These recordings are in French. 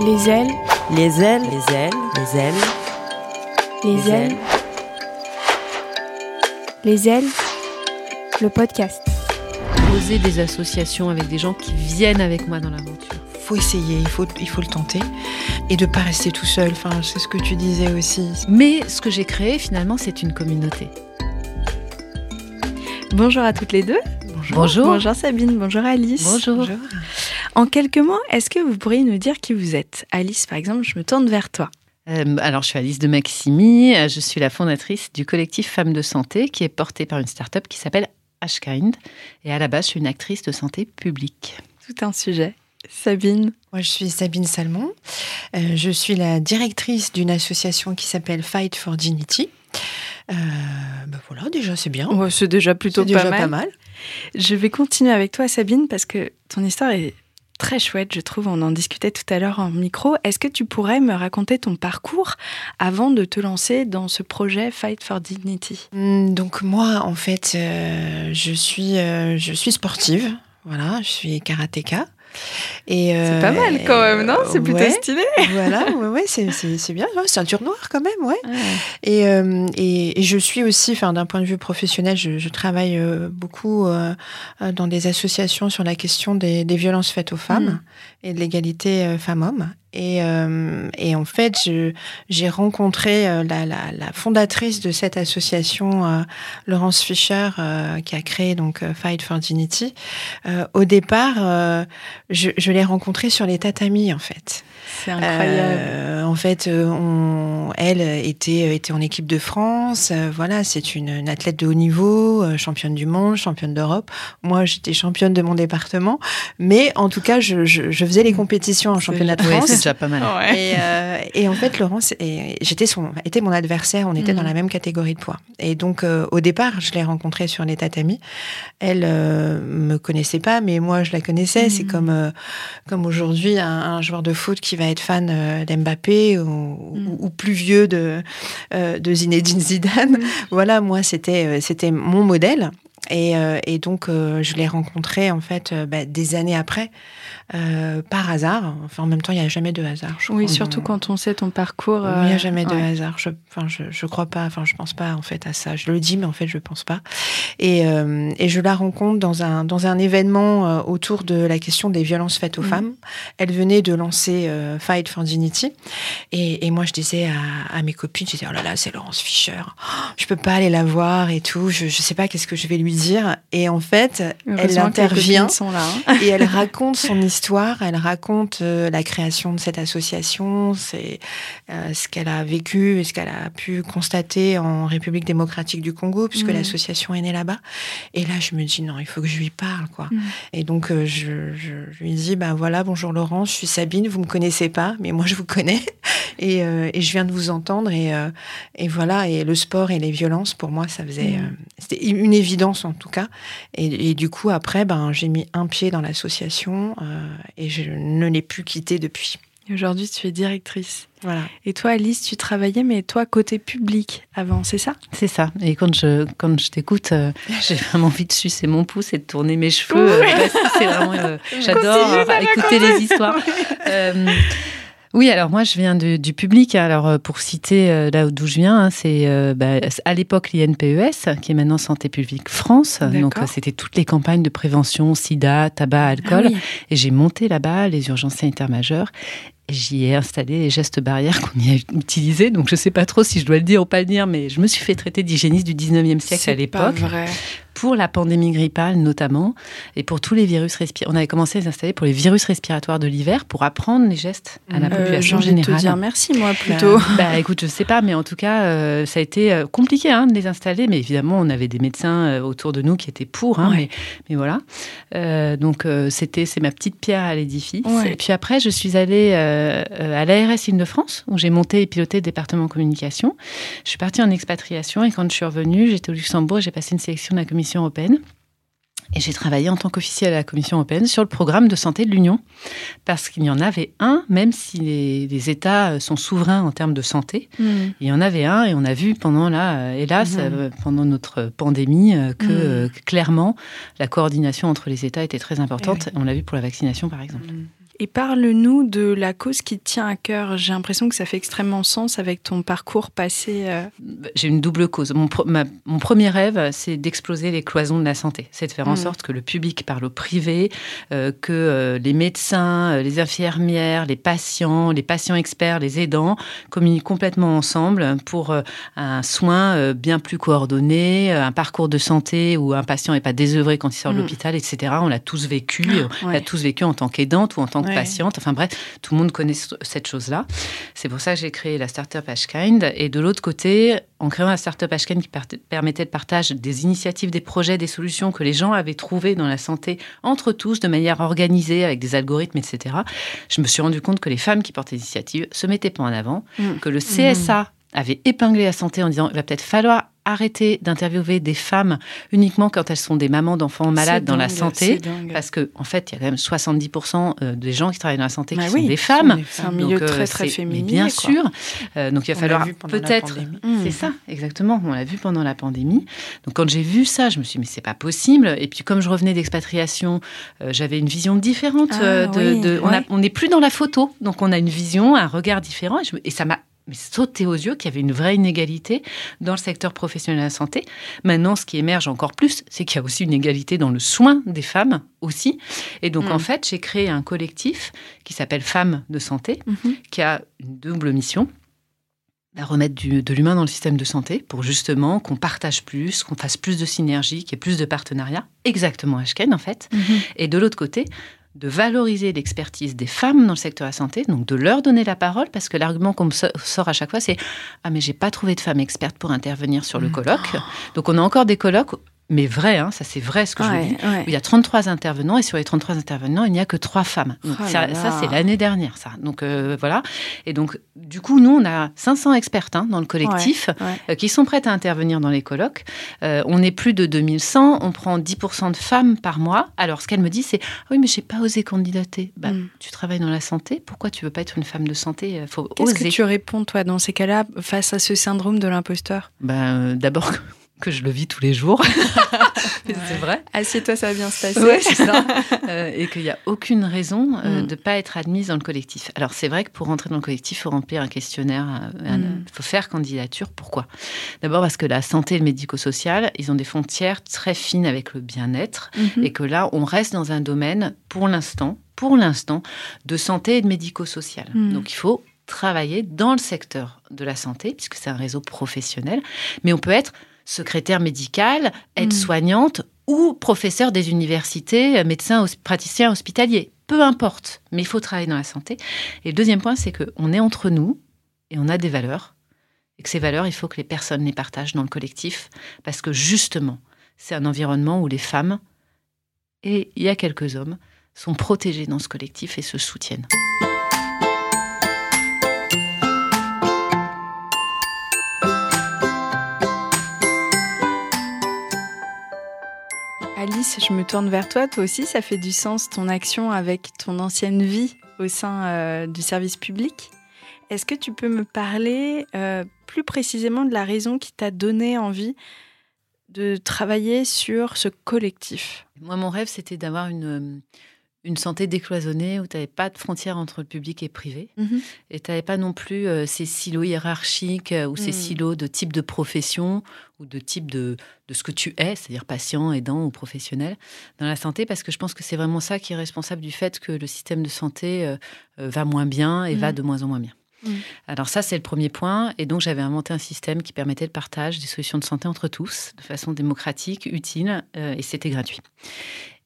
Les ailes, Les ailes, les ailes, les ailes. les ailes, les ailes, le podcast. Poser des associations avec des gens qui viennent avec moi dans l'aventure. faut essayer, il faut, il faut le tenter et de pas rester tout seul. Enfin, c'est ce que tu disais aussi. Mais ce que j'ai créé, finalement, c'est une communauté. Bonjour à toutes les deux. Bonjour. Bonjour Sabine, bonjour Alice. Bonjour. En quelques mots, est-ce que vous pourriez nous dire qui vous êtes? Alice, par exemple, je me tourne vers toi. Euh, alors, je suis Alice de Maximi. euh, Je suis la fondatrice du collectif Femmes de Santé qui est porté par une start-up qui s'appelle Ashkind. Et à la base, je suis une actrice de santé publique. Tout un sujet. Sabine? Moi, je suis Sabine Salmon. Euh, je suis la directrice d'une association qui s'appelle Fight for Dignity. Euh, ben voilà, déjà, c'est bien. Ouais, c'est déjà plutôt pas, déjà mal. pas mal. Je vais continuer avec toi Sabine parce que ton histoire est très chouette, je trouve. On en discutait tout à l'heure en micro. Est-ce que tu pourrais me raconter ton parcours avant de te lancer dans ce projet Fight for Dignity? Hum, Donc moi, en fait, euh, je suis, euh, je suis sportive. Voilà, je suis karatéka. Et C'est euh, pas mal quand même, non? C'est plutôt ouais, stylé. Voilà, ouais, ouais, c'est, bien. Ceinture noire quand même, ouais. Et, euh, et, et je suis aussi, enfin, d'un point de vue professionnel, je, je travaille euh, beaucoup euh, euh, dans des associations sur la question des, des violences faites aux femmes et de l'égalité euh, femmes-hommes. Et, euh, et en fait, j'ai rencontré euh, la, la, la fondatrice de cette association, euh, Laurence Fischer, euh, qui a créé donc euh, Fight for Dignity. Euh, au départ, je, je l'ai rencontrée sur les tatamis, en fait. C'est incroyable. Euh, en fait, euh, on, elle était, était en équipe de France. euh, voilà, c'est une, une athlète de haut niveau, euh, championne du monde, championne d'Europe. Moi, j'étais championne de mon département. Mais en tout cas, je, je, je faisais les compétitions en championnat de Oui, France. c'est déjà pas mal. Et, euh, et en fait, Laurence, et- j'étais son, était mon adversaire. On était Mhm. dans la même catégorie de poids. Et donc, euh, au départ, je l'ai rencontrée sur les tatamis. Elle euh, me connaissait pas, mais moi, je la connaissais. C'est Mhm. comme, euh, comme aujourd'hui un, un joueur de foot qui va être fan euh, d'Mbappé ou, ou- ou plus vieux de, euh, de Zinedine Zidane. Voilà, moi, c'était, euh, c'était mon modèle. Et, euh, et donc, euh, je l'ai rencontré en fait euh, bah, des années après, par hasard. Enfin, en même temps, il n'y a jamais de hasard. je Oui, crois. surtout quand on sait ton parcours. Il n'y a jamais de ouais. hasard. Je, enfin, je, je crois pas. Enfin, je pense pas en fait à ça. Je le dis, mais en fait, je pense pas. Et, et je la rencontre dans un dans un événement autour de la question des violences faites aux Mhm. femmes. Elle venait de lancer euh, Fight for Dignity. Et, et moi, je disais à, à mes copines, je disais oh là là, c'est Laurence Fischer. Oh, je peux pas aller la voir et tout. Je, je sais pas qu'est-ce que je vais lui dire. Et en fait, elle intervient copines sont là. hein. et elle raconte son histoire, elle raconte euh, la création de cette association, c'est euh, ce qu'elle a vécu et ce qu'elle a pu constater en République démocratique du Congo, puisque Mhm. l'association est née là-bas. Et là, je me dis non, il faut que je lui parle, quoi. Mhm. Et donc, euh, je, je- je lui dis, bah voilà, bonjour Laurent, je suis Sabine, vous me connaissez pas, mais moi je vous connais, et, et je viens de vous entendre, et, et voilà, et le sport et les violences, pour moi, ça faisait, euh, c'était une évidence en tout cas. Et, et du coup, après, ben, j'ai mis un pied dans l'association euh, et je ne l'ai plus quitté depuis. Aujourd'hui, tu es directrice. Voilà. Et toi, Alice, tu travaillais, mais toi, côté public avant, c'est ça? C'est ça. Et quand je, quand je t'écoute, euh, j'ai vraiment envie de sucer mon pouce et de tourner mes cheveux. euh, c'est vraiment, euh, J'adore écouter les histoires. Oui, alors moi je viens du public. Alors euh, pour citer euh, là d'où je viens, hein, c'est euh, bah, à l'époque l'INPES, qui est maintenant Santé publique France. Donc euh, c'était toutes les campagnes de prévention, sida, tabac, alcool. Ah oui. Et j'ai monté là-bas les urgences sanitaires majeures. Et J'y ai installé les gestes barrières qu'on y a utilisés. Donc je sais pas trop si je dois le dire ou pas le dire, mais je me suis fait traiter d'hygiéniste du 19e siècle à C'est l'époque vrai. Pour la pandémie grippale notamment, et pour tous les virus respiratoires. On avait commencé à les installer pour les virus respiratoires de l'hiver, pour apprendre les gestes à la Euh, Euh, population J'ai envie de te générale. dire merci, moi, plutôt. Bah écoute, je sais pas, mais en tout cas, euh, ça a été euh, compliqué hein, de les installer. Mais évidemment, on avait des médecins euh, autour de nous qui étaient pour. hein, Ouais. mais, mais voilà. Euh, donc euh, c'était, c'est ma petite pierre à l'édifice. Ouais. Et puis après, je suis allée euh, euh, à l'ARS Île-de-France, où j'ai monté et piloté le département communication. Je suis partie en expatriation et quand je suis revenue, j'étais au Luxembourg j'ai passé une sélection de la Commission européenne. Et j'ai travaillé en tant qu'officiel à la Commission européenne sur le programme de santé de l'Union, parce qu'il y en avait un, même si les, les États sont souverains en termes de santé, Hmm. il y en avait un, et on a vu pendant là, euh, hélas, Mhm. euh, pendant notre pandémie, euh, que euh, que clairement la coordination entre les États était très importante. Eh On l'a vu pour la vaccination, par exemple. Et parle-nous de la cause qui te tient à cœur. J'ai l'impression que ça fait extrêmement sens avec ton parcours passé. Euh. J'ai une double cause. Mon, mon premier rêve, c'est d'exploser les cloisons de la santé. C'est de faire en mm. sorte que le public parle au privé, euh, que euh, les médecins, les infirmières, les patients, les patients experts, les aidants communiquent complètement ensemble pour un soin bien plus coordonné, un parcours de santé où un patient n'est pas désœuvré quand il sort de mm. l'hôpital, etc. On l'a tous vécu. Ah, on l'a tous vécu en tant qu'aidante ou en tant que patiente. Enfin bref, tout le monde connaît cette chose-là. C'est pour ça que j'ai créé la Startup Ashkind. Et de l'autre côté, en créant la Startup Ashkind qui permettait de partage des initiatives, des projets, des solutions que les gens avaient trouvées dans la santé entre tous de manière organisée avec des algorithmes, etc. Je me suis rendu compte que les femmes qui portaient l'initiative se mettaient pas en avant, mmh. que le CSA mmh. avait épinglé la santé en disant il va peut-être falloir arrêter d'interviewer des femmes uniquement quand elles sont des mamans d'enfants malades dans la santé, parce que en fait, il y a quand même 70% euh, des gens qui travaillent dans la santé qui bah sont des femmes. C'est un milieu très très féminin. Bien sûr. Euh, donc il va falloir peut-être. C'est mmh. ça, exactement. On l'a vu pendant la pandémie. Donc quand j'ai vu ça, je me suis dit mais c'est pas possible. Et puis comme je revenais d'expatriation, euh, j'avais une vision différente. Ah de, on n'est plus dans la photo, donc on a une vision, un regard différent. et ça m'a mais sauter aux yeux qu'il y avait une vraie inégalité dans le secteur professionnel de la santé. Maintenant, ce qui émerge encore plus, c'est qu'il y a aussi une égalité dans le soin des femmes aussi. Et donc, en mm. fait, j'ai créé un collectif qui s'appelle Femmes de santé, mm-hmm. qui a une double mission à remettre de l'humain dans le système de santé pour justement qu'on partage plus, qu'on fasse plus de synergie, qu'il y ait plus de partenariats, exactement Ashken en fait. Mm-hmm. Et de l'autre côté, de valoriser l'expertise des femmes dans le secteur de la santé, donc de leur donner la parole, parce que l'argument qu'on me sort à chaque fois, c'est Ah, mais j'ai pas trouvé de femme experte pour intervenir sur le mmh. colloque. Donc, on a encore des colloques mais vrai, hein, ça c'est vrai ce que je dis. Il y a 33 intervenants et sur les 33 intervenants, il n'y a que trois femmes. Donc, oh ça, c'est l'année dernière, ça. Donc euh, voilà. Et donc, du coup, nous, on a 500 expertes hein, dans le collectif euh, qui sont prêtes à intervenir dans les colloques. Euh, on est plus de 2100, on prend 10% de femmes par mois. Alors, ce qu'elle me dit, c'est ah Oui, mais j'ai pas osé candidater. Bah, mm. Tu travailles dans la santé, pourquoi tu veux pas être une femme de santé faut Qu'est-ce que tu réponds, toi, dans ces cas-là, face à ce syndrome de l'imposteur? Bah, D'abord, que je le vis tous les jours. c'est vrai. Assieds-toi, ça va bien se passer. ça. Euh, et qu'il n'y a aucune raison euh, mm. de ne pas être admise dans le collectif. Alors, c'est vrai que pour rentrer dans le collectif, il faut remplir un questionnaire, il mm. faut faire candidature. Pourquoi? D'abord parce que la santé et le médico-social, ils ont des frontières très fines avec le bien-être mm-hmm. et que là, on reste dans un domaine, pour l'instant, pour l'instant, de santé et de médico-social. Mm. Donc, il faut travailler dans le secteur de la santé, puisque c'est un réseau professionnel, mais on peut être secrétaire médicale, aide-soignante ou professeur des universités, médecin, praticien hospitalier. Peu importe, mais il faut travailler dans la santé. Et le deuxième point, c'est qu'on est entre nous et on a des valeurs. Et que ces valeurs, il faut que les personnes les partagent dans le collectif, parce que justement, c'est un environnement où les femmes, et il y a quelques hommes, sont protégés dans ce collectif et se soutiennent. Alice, je me tourne vers toi. Toi aussi, ça fait du sens ton action avec ton ancienne vie au sein euh, du service public. Est-ce que tu peux me parler euh, plus précisément de la raison qui t'a donné envie de travailler sur ce collectif? Moi, mon rêve, c'était d'avoir une, une santé décloisonnée où tu n'avais pas de frontières entre le public et le privé. Mhm. Et tu n'avais pas non plus euh, ces silos hiérarchiques euh, ou ces mhm. silos de type de profession ou de type de, de ce que tu es, c'est-à-dire patient, aidant ou professionnel dans la santé, parce que je pense que c'est vraiment ça qui est responsable du fait que le système de santé euh, va moins bien et va mhm. de moins en moins bien. Alors ça, c'est le premier point. Et donc, j'avais inventé un système qui permettait le partage des solutions de santé entre tous, de façon démocratique, utile, et c'était gratuit.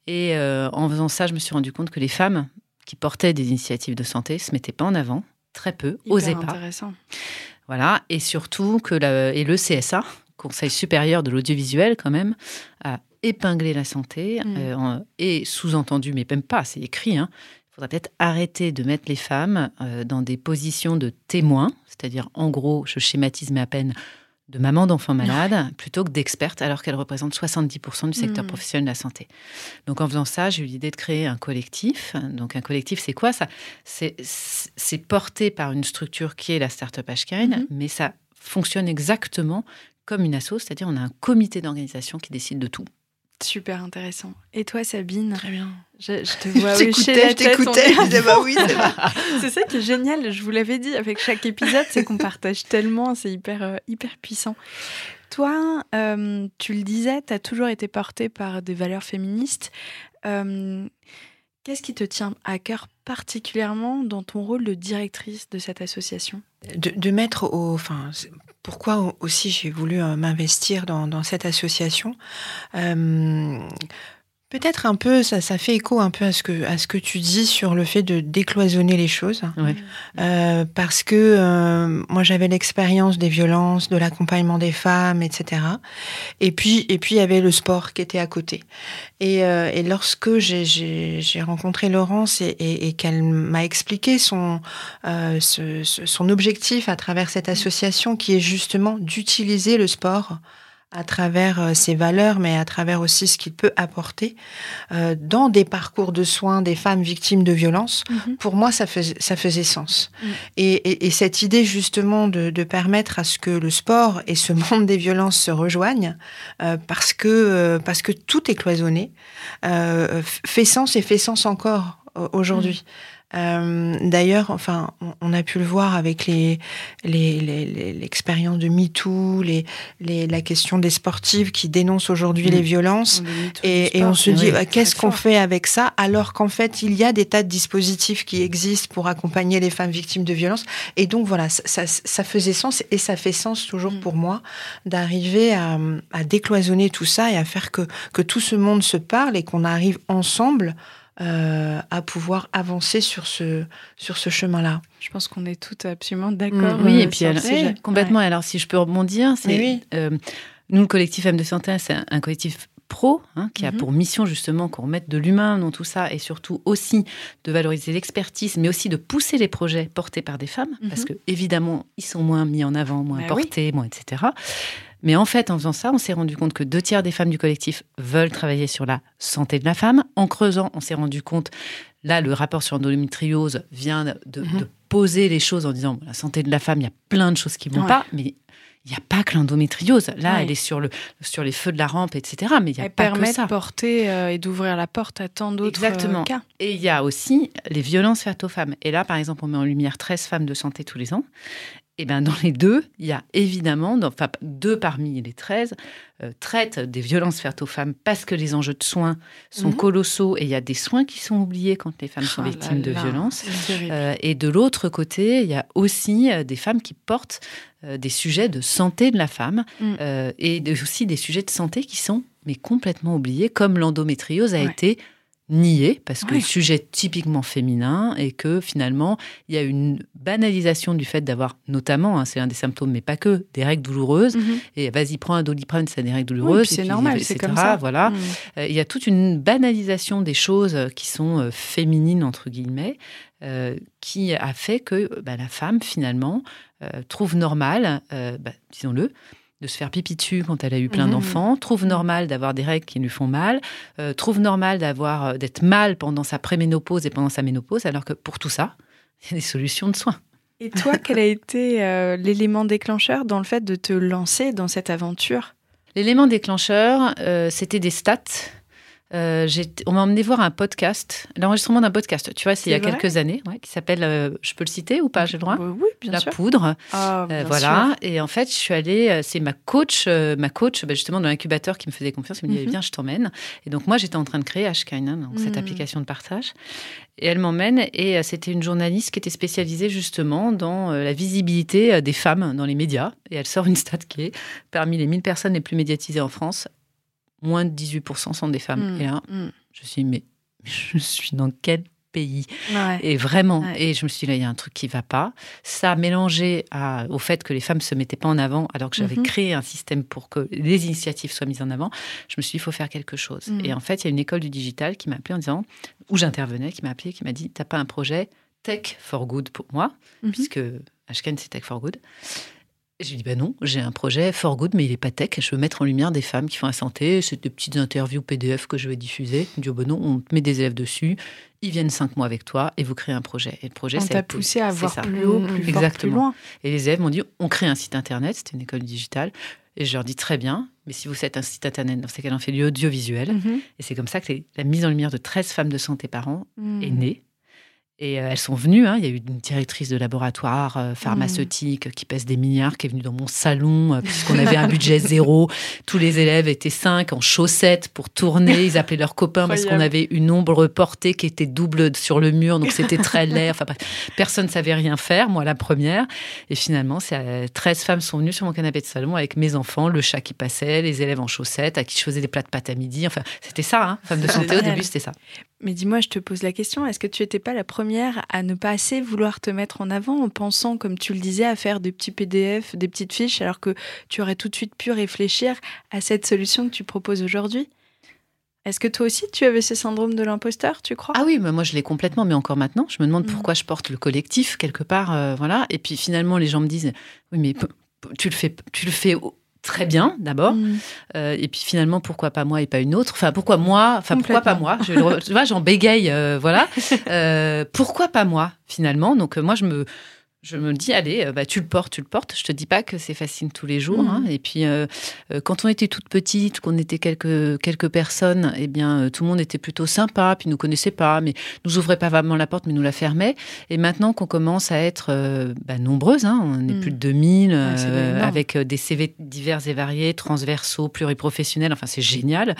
Et euh, en faisant ça, je me suis rendu compte que les femmes qui portaient des initiatives de santé se mettaient pas en avant, très peu, osaient pas. intéressant. Voilà, et surtout que et le CSA, Conseil supérieur de l'audiovisuel quand même, a épinglé la santé mm. euh, et sous-entendu, mais même pas, c'est écrit. Hein, il faudrait peut-être arrêter de mettre les femmes euh, dans des positions de témoins, c'est-à-dire en gros, je schématise à peine, de maman d'enfants malades plutôt que d'expertes, alors qu'elle représente 70% du secteur hmm. professionnel de la santé. Donc en faisant ça, j'ai eu l'idée de créer un collectif. Donc un collectif, c'est quoi ça? C'est porté par une structure qui est la Startup Ashkine, hmm. mais ça fonctionne exactement comme une asso, c'est-à-dire on a un comité d'organisation qui décide de tout Super intéressant. Et toi, Sabine Très bien. Je, je te vois Je t'écoutais, je disais, bah oui. C'est ça qui est génial, je vous l'avais dit avec chaque épisode, c'est qu'on partage tellement, c'est hyper, euh, hyper puissant. Toi, euh, tu le disais, tu as toujours été portée par des valeurs féministes. Euh, Qu'est-ce qui te tient à cœur particulièrement dans ton rôle de directrice de cette association? De, mettre au. Enfin, pourquoi aussi j'ai voulu euh, m'investir dans, dans cette association? Euh, Peut-être un peu, ça, ça fait écho un peu à ce, que, à ce que tu dis sur le fait de décloisonner les choses. Ouais. Euh, parce que euh, moi j'avais l'expérience des violences, de l'accompagnement des femmes, etc. Et puis et puis il y avait le sport qui était à côté. Et, euh, et lorsque j'ai- rencontré Laurence et, et- et qu'elle m'a expliqué son euh, ce- son objectif à travers cette association, qui est justement d'utiliser le sport à travers euh, ses valeurs, mais à travers aussi ce qu'il peut apporter euh, dans des parcours de soins des femmes victimes de violences, pour moi, ça faisait, ça faisait sens. Mm. Et, et- et cette idée justement de, de permettre à ce que le sport et ce monde des violences se rejoignent, euh, parce, que, euh, parce que tout est cloisonné, euh, fait sens et fait sens encore euh, aujourd'hui. Euh, D'ailleurs, enfin, on, a pu le voir avec les les- les- les- l'expérience de MeToo, les, les, la question des sportives qui dénoncent aujourd'hui Mm. les violences. Et, et on se dit, Oui, euh, qu'est-ce qu'on fait avec ça Alors qu'en fait, il y a des tas de dispositifs qui existent pour accompagner les femmes victimes de violences. Et donc, voilà, ça, ça, ça faisait sens et ça fait sens toujours Mm. pour moi d'arriver à, à décloisonner tout ça et à faire que, que tout ce monde se parle et qu'on arrive ensemble euh, à pouvoir avancer sur ce, sur ce chemin-là. Je pense qu'on est toutes absolument d'accord. Oui, euh, et puis sur alors, le sujet. complètement. Alors, si je peux rebondir, c'est oui. euh, nous, le collectif Femmes de Santé, c'est un, un collectif pro hein, qui a Mhm. pour mission justement qu'on remette de l'humain dans tout ça et surtout aussi de valoriser l'expertise, mais aussi de pousser les projets portés par des femmes, Mhm. parce que évidemment, ils sont moins mis en avant, moins Bah oui. portés, moins etc. Mais en fait, en faisant ça, on s'est rendu compte que deux tiers des femmes du collectif veulent travailler sur la santé de la femme. En creusant, on s'est rendu compte, là, le rapport sur l'endométriose vient de, Mhm. de poser les choses en disant la santé de la femme, il y a plein de choses qui vont Ouais. pas, mais il n'y a pas que l'endométriose. Là, elle est sur, le, sur les feux de la rampe, etc. Mais il n'y a Elle pas que permet ça. de porter euh, et d'ouvrir la porte à tant d'autres euh, Exactement. cas. Et il y a aussi les violences faites aux femmes. Et là, par exemple, on met en lumière 13 femmes de santé tous les ans. Et bien, dans les deux, il y a évidemment, dans- enfin, deux parmi les 13, euh, traitent des violences faites aux femmes parce que les enjeux de soins sont Mhm. colossaux et il y a des soins qui sont oubliés quand les femmes sont Oh là victimes de là, violences. Euh, et de l'autre côté, il y a aussi euh, des femmes qui portent euh, des sujets de santé de la femme Mm. et de- aussi des sujets de santé qui sont mais complètement oubliés, comme l'endométriose a Ouais. été nié parce que Ouais. sujet typiquement féminin et que finalement il y a une banalisation du fait d'avoir notamment, hein, c'est un des symptômes mais pas que, des règles douloureuses Mhm. et vas-y prends un doliprane, c'est des règles douloureuses. c'est normal, c'est comme ça. Voilà. Mhm. Euh, il y a toute une banalisation des choses euh, qui sont euh, féminines, entre guillemets, euh, qui a fait que euh, bah, la femme, finalement, euh, trouve normal, euh, bah, disons-le, de se faire pipi dessus quand elle a eu plein Mhm. d'enfants, trouve Mhm. normal d'avoir des règles qui lui font mal, euh, trouve normal d'avoir euh, d'être mal pendant sa préménopause et pendant sa ménopause, alors que pour tout ça, il y a des solutions de soins. Et toi, quel a été euh, l'élément déclencheur dans le fait de te lancer dans cette aventure? L'élément déclencheur, euh, c'était des stats. Euh, on m'a emmené voir un podcast, l'enregistrement d'un podcast, tu vois, c'est il y a quelques années, ouais, qui s'appelle, euh, je peux le citer ou pas, j'ai le droit? Euh, Oui, bien La sûr. poudre, Ah, Euh, bien voilà. sûr. Et en fait, je suis allée, euh, c'est ma coach, euh, ma coach, bah, justement dans l'incubateur qui me faisait confiance, qui me dit Mhm. viens, je t'emmène. Et donc moi, j'étais en train de créer Ashkainan, donc cette Mhm. application de partage. Et elle m'emmène et euh, c'était une journaliste qui était spécialisée justement dans euh, la visibilité euh, des femmes dans les médias. Et elle sort une stat qui est parmi les 1000 personnes les plus médiatisées en France, moins de 18% sont des femmes. Mm, Et là, mm. je me suis dit, mais je suis dans quel pays Ouais. et vraiment, Ouais. et je me suis dit, là, il y a un truc qui va pas. Ça, mélangé à, au fait que les femmes se mettaient pas en avant, alors que j'avais Mhm. créé un système pour que les initiatives soient mises en avant, je me suis dit, il faut faire quelque chose. Mhm. Et en fait, il y a une école du digital qui m'a appelé en disant, où j'intervenais, qui m'a appelé, qui m'a dit, t'as pas un projet tech for good pour moi, Mhm. puisque Ashken, c'est tech for good. Et J'ai dit, bah non, j'ai un projet for good, mais il est pas tech. Je veux mettre en lumière des femmes qui font la santé. C'est des petites interviews PDF que je vais diffuser. Me dit, oh, bah non, on te met des élèves dessus. Ils viennent cinq mois avec toi et vous créez un projet. Et le projet, On t'a poussé à voir plus haut, plus fort, plus exactement. loin. Et les élèves m'ont dit, on crée un site internet. C'était une école digitale. Et je leur dis très bien, mais si vous êtes un site internet, dans ce cas, on fait du audiovisuel. Mhm. Et c'est comme ça que la mise en lumière de 13 femmes de santé par an Mhm. est née. Et euh, elles sont venues. hein. Il y a eu une directrice de laboratoire euh, pharmaceutique qui pèse des milliards qui est venue dans mon salon euh, puisqu'on avait un budget zéro. Tous les élèves étaient cinq en chaussettes pour tourner. Ils appelaient leurs copains parce qu'on avait une ombre portée qui était double sur le mur. Donc c'était très laid. Enfin, personne ne savait rien faire. Moi, la première. Et finalement, c'est, euh, 13 femmes sont venues sur mon canapé de salon avec mes enfants, le chat qui passait, les élèves en chaussettes, à qui je faisais des plats de pâtes à midi. Enfin, c'était ça. Hein. Femme de santé, au début, c'était ça. Mais dis-moi, je te pose la question, est-ce que tu n'étais pas la première à ne pas assez vouloir te mettre en avant en pensant, comme tu le disais, à faire des petits PDF, des petites fiches, alors que tu aurais tout de suite pu réfléchir à cette solution que tu proposes aujourd'hui? Est-ce que toi aussi, tu avais ce syndrome de l'imposteur, tu crois? Ah oui, mais moi je l'ai complètement, mais encore maintenant, je me demande Mm. pourquoi je porte le collectif quelque part, euh, voilà. Et puis finalement, les gens me disent, oui, mais tu le fais, tu le fais très bien d'abord, Mm. Euh, et puis finalement, pourquoi pas moi et pas une autre? Enfin, pourquoi moi? Enfin, pourquoi pas moi? Je, Tu vois, j'en bégaye, euh, voilà. Euh, pourquoi pas moi finalement? Donc euh, moi, je me je me dis, allez, euh, bah, tu le portes, tu le portes. Je te dis pas que c'est facile tous les jours. Mhm. hein. Et puis, euh, euh, quand on était toute petite, qu'on était quelques, quelques personnes, eh bien, tout le monde était plutôt sympa, puis nous connaissait pas, mais nous ouvrait pas vraiment la porte, mais nous la fermait. Et maintenant qu'on commence à être euh, bah, nombreuses, hein, on est Mhm. plus de 2000, Ouais, c'est euh, énorme. avec des CV divers et variés, transversaux, pluriprofessionnels, enfin, c'est génial.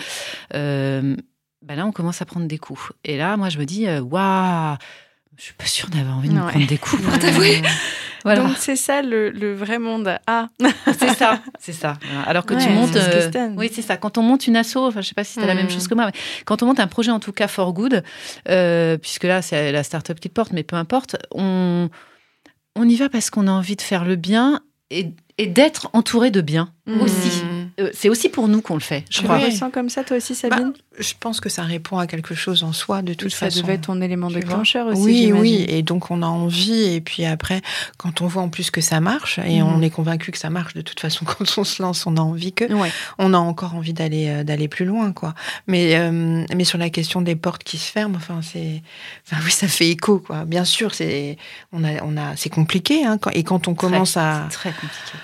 Bah là, on commence à prendre des coups. Et là, moi, je me dis, waouh, je suis pas sûre d'avoir envie de me Ouais. prendre des coups pour t'avouer. Voilà. Donc c'est ça le, le vrai monde. Ah, c'est ça, c'est ça. Alors que tu Ouais, montes, c'est ce que euh, oui, c'est ça. Quand on monte une asso, enfin, je sais pas si c'était la même Mm. chose que moi, mais quand on monte un projet en tout cas for good, euh, puisque là c'est la start-up qui le porte, mais peu importe, on on y va parce qu'on a envie de faire le bien et, et d'être entouré de bien Mm. aussi. Euh, c'est aussi pour nous qu'on le fait, je tu crois. le Oui. ressens comme ça toi aussi, Sabine Je pense que ça répond à quelque chose en soi, de toute Ça façon. devait être ton élément déclencheur aussi. Oui, oui, et donc on a envie, et puis après, quand on voit en plus que ça marche, et Mhm. on est convaincu que ça marche, de toute façon, quand on se lance, on a envie que, Ouais. on a encore envie d'aller euh, d'aller plus loin, quoi. Mais euh, mais sur la question des portes qui se ferment, enfin c'est, enfin oui, ça fait écho, quoi. Bien sûr, c'est on a on a c'est compliqué, hein, quand- et quand on commence à C'est très compliqué.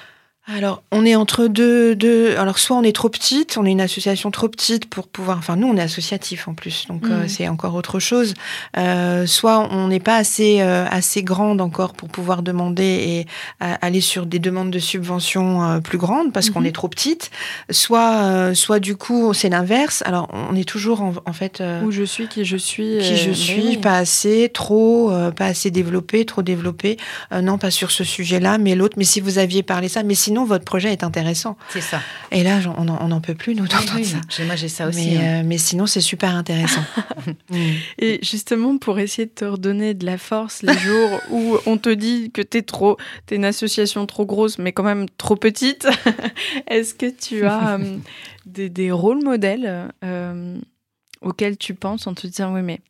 Alors, on est entre deux, deux. Alors, soit on est trop petite, on est une association trop petite pour pouvoir. Enfin, nous, on est associatif en plus, donc euh, Mhm. c'est encore autre chose. Euh, soit on n'est pas assez euh, assez grande encore pour pouvoir demander et aller sur des demandes de subventions plus grandes parce qu'on Mhm. est trop petite. Soit soit du coup c'est l'inverse. Alors, on est toujours en, en fait. Où je suis, qui je suis. qui je suis, oui. pas assez, trop, pas assez développé, trop développé. Non, pas sur ce sujet-là, mais l'autre. Mais si vous aviez parlé ça, mais sinon votre projet est intéressant. C'est ça. Et là, on n'en peut plus nous d'entendre oui, ça. Moi j'ai ça aussi. Mais, hein. euh, mais sinon, c'est super intéressant. Mm. Et justement, pour essayer de te redonner de la force les jours où on te dit que t'es trop, t'es une association trop grosse, mais quand même trop petite, est-ce que tu as euh, des, des rôles modèles euh, auxquels tu penses en te disant oui, mais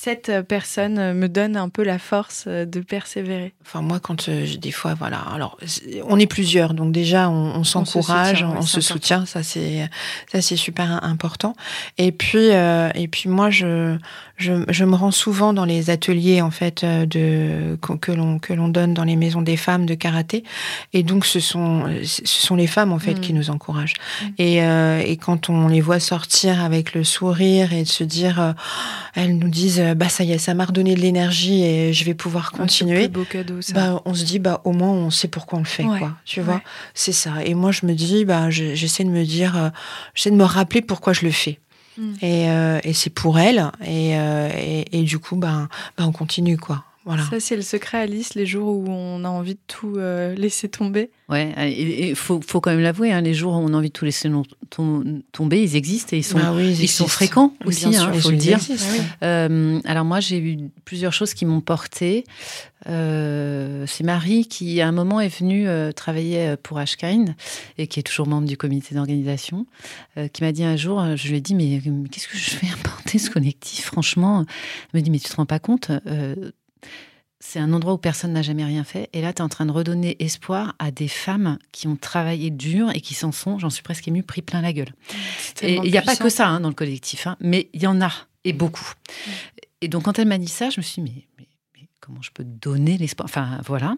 cette personne me donne un peu la force euh, de persévérer Enfin, moi, quand euh, je- des fois, voilà. Alors, on est plusieurs, donc déjà, on, on s'encourage, soutient, on, se soutient. Ça, c'est ça, c'est super im- important. Et puis, euh, et puis, moi, je, je, je me rends souvent dans les ateliers en fait euh, de que l'on que l'on donne dans les maisons des femmes de karaté. Et donc, ce sont ce sont les femmes en fait Mm. qui nous encouragent. Mm. Et, euh, et quand on les voit sortir avec le sourire et de se dire, euh, elles nous disent, euh, bah ça y est, ça m'a redonné de l'énergie et je vais pouvoir continuer. plus beau cadeau, ça. Bah, on se dit, bah, au moins, on sait pourquoi on le fait, Ouais, quoi. Tu ouais. vois, c'est ça. Et moi, je me dis, bah, je- j'essaie de me dire, j'essaie de me rappeler pourquoi je le fais. Et, euh, et c'est pour elle. Et, euh, et, et du coup, bah, bah, on continue, quoi. Voilà. Ça, c'est le secret, Alice, les jours où on a envie de tout euh, laisser tomber. Ouais, il faut, faut quand même l'avouer, hein, les jours où on a envie de tout laisser tomber, ils existent et ils sont, Bah oui, ils sont existent. fréquents aussi, sûr, hein, ils faut le dire. Ah. Euh, alors moi, j'ai eu plusieurs choses qui m'ont portée. Euh, c'est Marie qui, à un moment, est venue euh, travailler pour Ashkind et qui est toujours membre du comité d'organisation, euh, qui m'a dit un jour, je lui ai dit, mais, mais qu'est-ce que je fais à porter ce collectif Franchement, elle me dit, mais tu te rends pas compte? Euh, c'est un endroit où personne n'a jamais rien fait. Et là, tu es en train de redonner espoir à des femmes qui ont travaillé dur et qui s'en sont, j'en suis presque émue, pris plein la gueule. Et il n'y a pas que ça hein, dans le collectif, hein, mais il y en a, et beaucoup. Mm. Et donc, quand elle m'a dit ça, je me suis dit, mais comment je peux donner l'espoir. Enfin, voilà.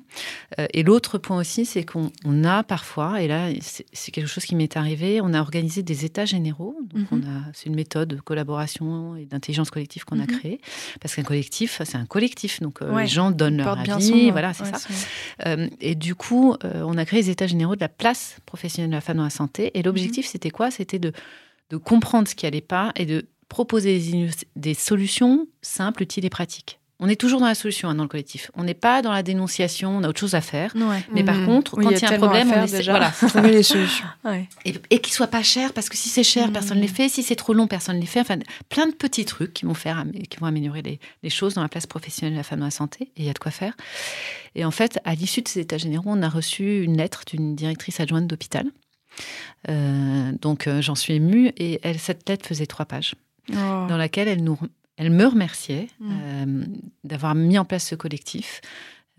Euh, et l'autre point aussi, c'est qu'on a parfois, et là, c'est quelque chose qui m'est arrivé, on a organisé des états généraux. Donc, Mhm. c'est une méthode de collaboration et d'intelligence collective qu'on a Mhm. créée. Parce qu'un collectif, c'est un collectif. Donc, euh, Ouais, les gens donnent leur avis. son voilà, c'est Ouais, ça. Euh, et du coup, euh, on a créé les états généraux de la place professionnelle de la femme dans la santé. Et l'objectif, Mhm. c'était quoi? C'était de, de comprendre ce qui allait pas et de proposer des solutions simples, utiles et pratiques. On est toujours dans la solution hein, dans le collectif. On n'est pas dans la dénonciation, on a autre chose à faire. Ouais. Mais par Mhm. contre, Oui, quand il y a il y a un problème, faire on essaie. déjà. Voilà. Trouver les solutions. Ouais. Et, et qu'il soit pas cher, parce que si c'est cher, personne ne les Mhm. fait. Si c'est trop long, personne ne les fait. Enfin, plein de petits trucs qui vont faire, qui vont améliorer les, les choses dans la place professionnelle de la femme dans la santé. Et il y a de quoi faire. Et en fait, à l'issue de ces états généraux, on a reçu une lettre d'une directrice adjointe d'hôpital. Euh, donc, euh, j'en suis émue. Et elle, cette lettre faisait trois pages, Oh. dans laquelle elle nous, elle me remerciait Mhm. euh, d'avoir mis en place ce collectif,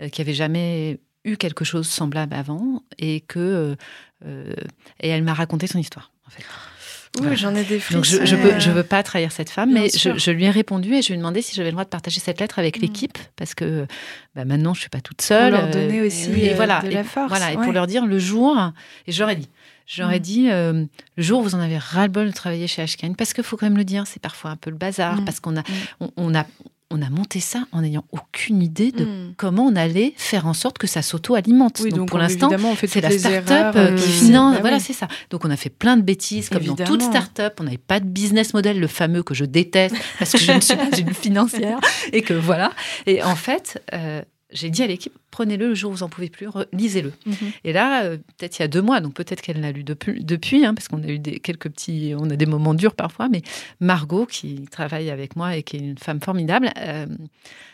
euh, qui avait jamais eu quelque chose semblable avant, et que euh, et elle m'a raconté son histoire. En fait. Voilà. j'en ai des Donc je, frissons. je peux, je veux pas trahir cette femme, Bien mais je, je lui ai répondu et je lui ai demandé si j'avais le droit de partager cette lettre avec Mm. l'équipe parce que bah, maintenant je suis pas toute Pour seule. leur euh, donner aussi oui, et voilà, de la force. voilà, et pour leur dire le jour, et je leur ai dit, ai Mm. dit euh, le jour où vous en avez ras-le-bol de travailler chez Ashken, parce qu'il faut quand même le dire, c'est parfois un peu le bazar, Mm. parce qu'on a, on, on a, on a monté ça en n'ayant aucune idée de Mm. comment on allait faire en sorte que ça s'auto-alimente. Oui, donc, donc pour l'instant, évidemment, c'est la start-up euh, euh, qui finance. Voilà, oui. c'est ça. Donc, on a fait plein de bêtises, comme dans toute Évidemment. start-up. On n'avait pas de business model, le fameux que je déteste, parce que je ne suis pas une financière. Et que voilà. Et en fait, euh, j'ai dit à l'équipe, prenez-le le jour où vous en pouvez plus, lisez-le. Mhm. Et là, euh, peut-être il y a deux mois, donc peut-être qu'elle l'a lu depuis, depuis hein, parce qu'on a eu des, quelques petits, on a des moments durs parfois, mais Margot, qui travaille avec moi et qui est une femme formidable, euh,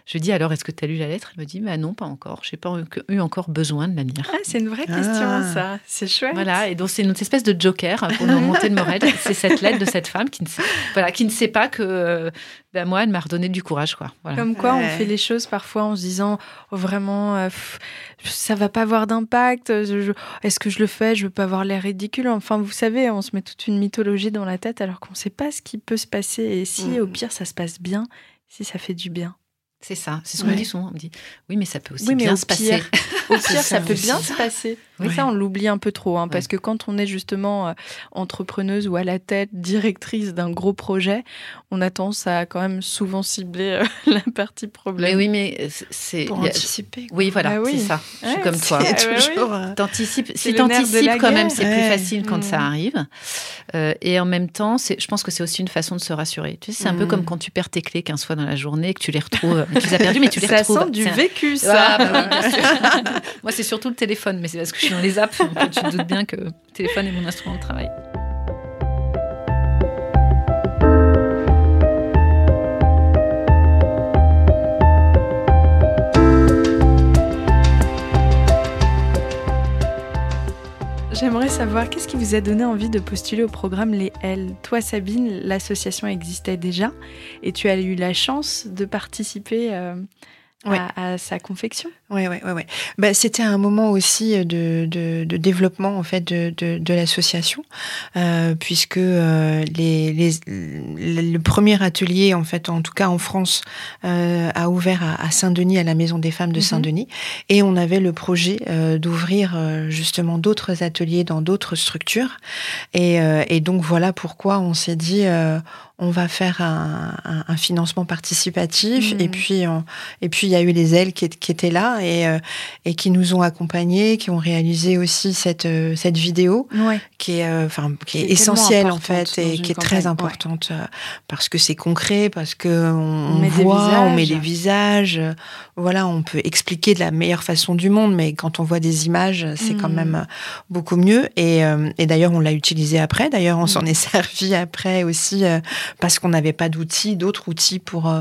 je lui dis alors, est-ce que tu as lu la lettre? Elle me dit, bah non, pas encore. Je n'ai pas eu, eu encore besoin de la lire. Ah, c'est une vraie question, Ah. ça. C'est chouette. Voilà, et donc c'est une espèce de joker pour nous remonter le moral. C'est cette lettre de cette femme qui ne sait, voilà, qui ne sait pas que euh, ben moi, elle m'a redonné du courage. Quoi. Voilà. Comme quoi, on fait les choses parfois en se disant oh, vraiment, pff, ça va pas avoir d'impact. Est-ce que je le fais Je veux pas avoir l'air ridicule. Enfin, vous savez, on se met toute une mythologie dans la tête alors qu'on sait pas ce qui peut se passer. Et si, Mhm. au pire, ça se passe bien, si ça fait du bien. C'est ça, c'est ce qu'on Ouais. dit souvent. On me dit, oui, mais ça peut aussi Oui, bien se passer. Au C'est pire, ça ça peut bien se passer. Mais Ouais. ça, on l'oublie un peu trop. hein, Parce que quand on est justement euh, entrepreneuse ou à la tête, directrice d'un gros projet, on a tendance à quand même souvent cibler euh, la partie Mais problème. oui, mais c'est. Pour il y a- anticiper. Oui, voilà, Bah oui. c'est ça. Je suis comme toi. C'est Ah ouais, toujours. euh, T'anticipes, C'est si t'anticipes quand même, c'est plus facile quand ça Mhm. arrive. Euh, et en même temps, c'est, je pense que c'est aussi une façon de se rassurer. Tu sais, c'est un peu Mhm. comme quand tu perds tes clés 15 fois dans la journée et que tu les retrouves. tu les as perdues, mais tu les ça retrouves. sent du C'est vécu, ça. Ah, bah oui, bien sûr. Moi, c'est surtout le téléphone, mais c'est parce que je suis dans les apps. Donc tu te doutes bien que le téléphone est mon instrument de travail. J'aimerais savoir qu'est-ce qui vous a donné envie de postuler au programme Les L? Toi, Sabine, l'association existait déjà et tu as eu la chance de participer euh, Ouais. à, à sa confection? Ouais, ouais, ouais, ouais. Bah, c'était un moment aussi de, de, de développement en fait de, de, de l'association, euh, puisque euh, les, les, le premier atelier en fait, en tout cas en France, euh, a ouvert à, à Saint-Denis, à la Maison des Femmes de Mhm. Saint-Denis, et on avait le projet euh, d'ouvrir euh, justement d'autres ateliers dans d'autres structures, et, euh, et donc voilà pourquoi on s'est dit euh, on va faire un, un, un financement participatif, Mhm. et puis on, et puis il y a eu les ailes qui, qui étaient là et, euh, et qui nous ont accompagnés, qui ont réalisé aussi cette, euh, cette vidéo Ouais. qui est, euh, enfin, qui est, essentielle en fait et qui est campagne, très importante parce que c'est concret, parce que on, voit, on met visages. des visages, voilà, on peut expliquer de la meilleure façon du monde, mais quand on voit des images, c'est quand Mhm. même beaucoup mieux. Et, et d'ailleurs, on l'a utilisé après. D'ailleurs, on s'en Mhm. est servi après aussi parce qu'on n'avait pas d'outils, d'autres outils pour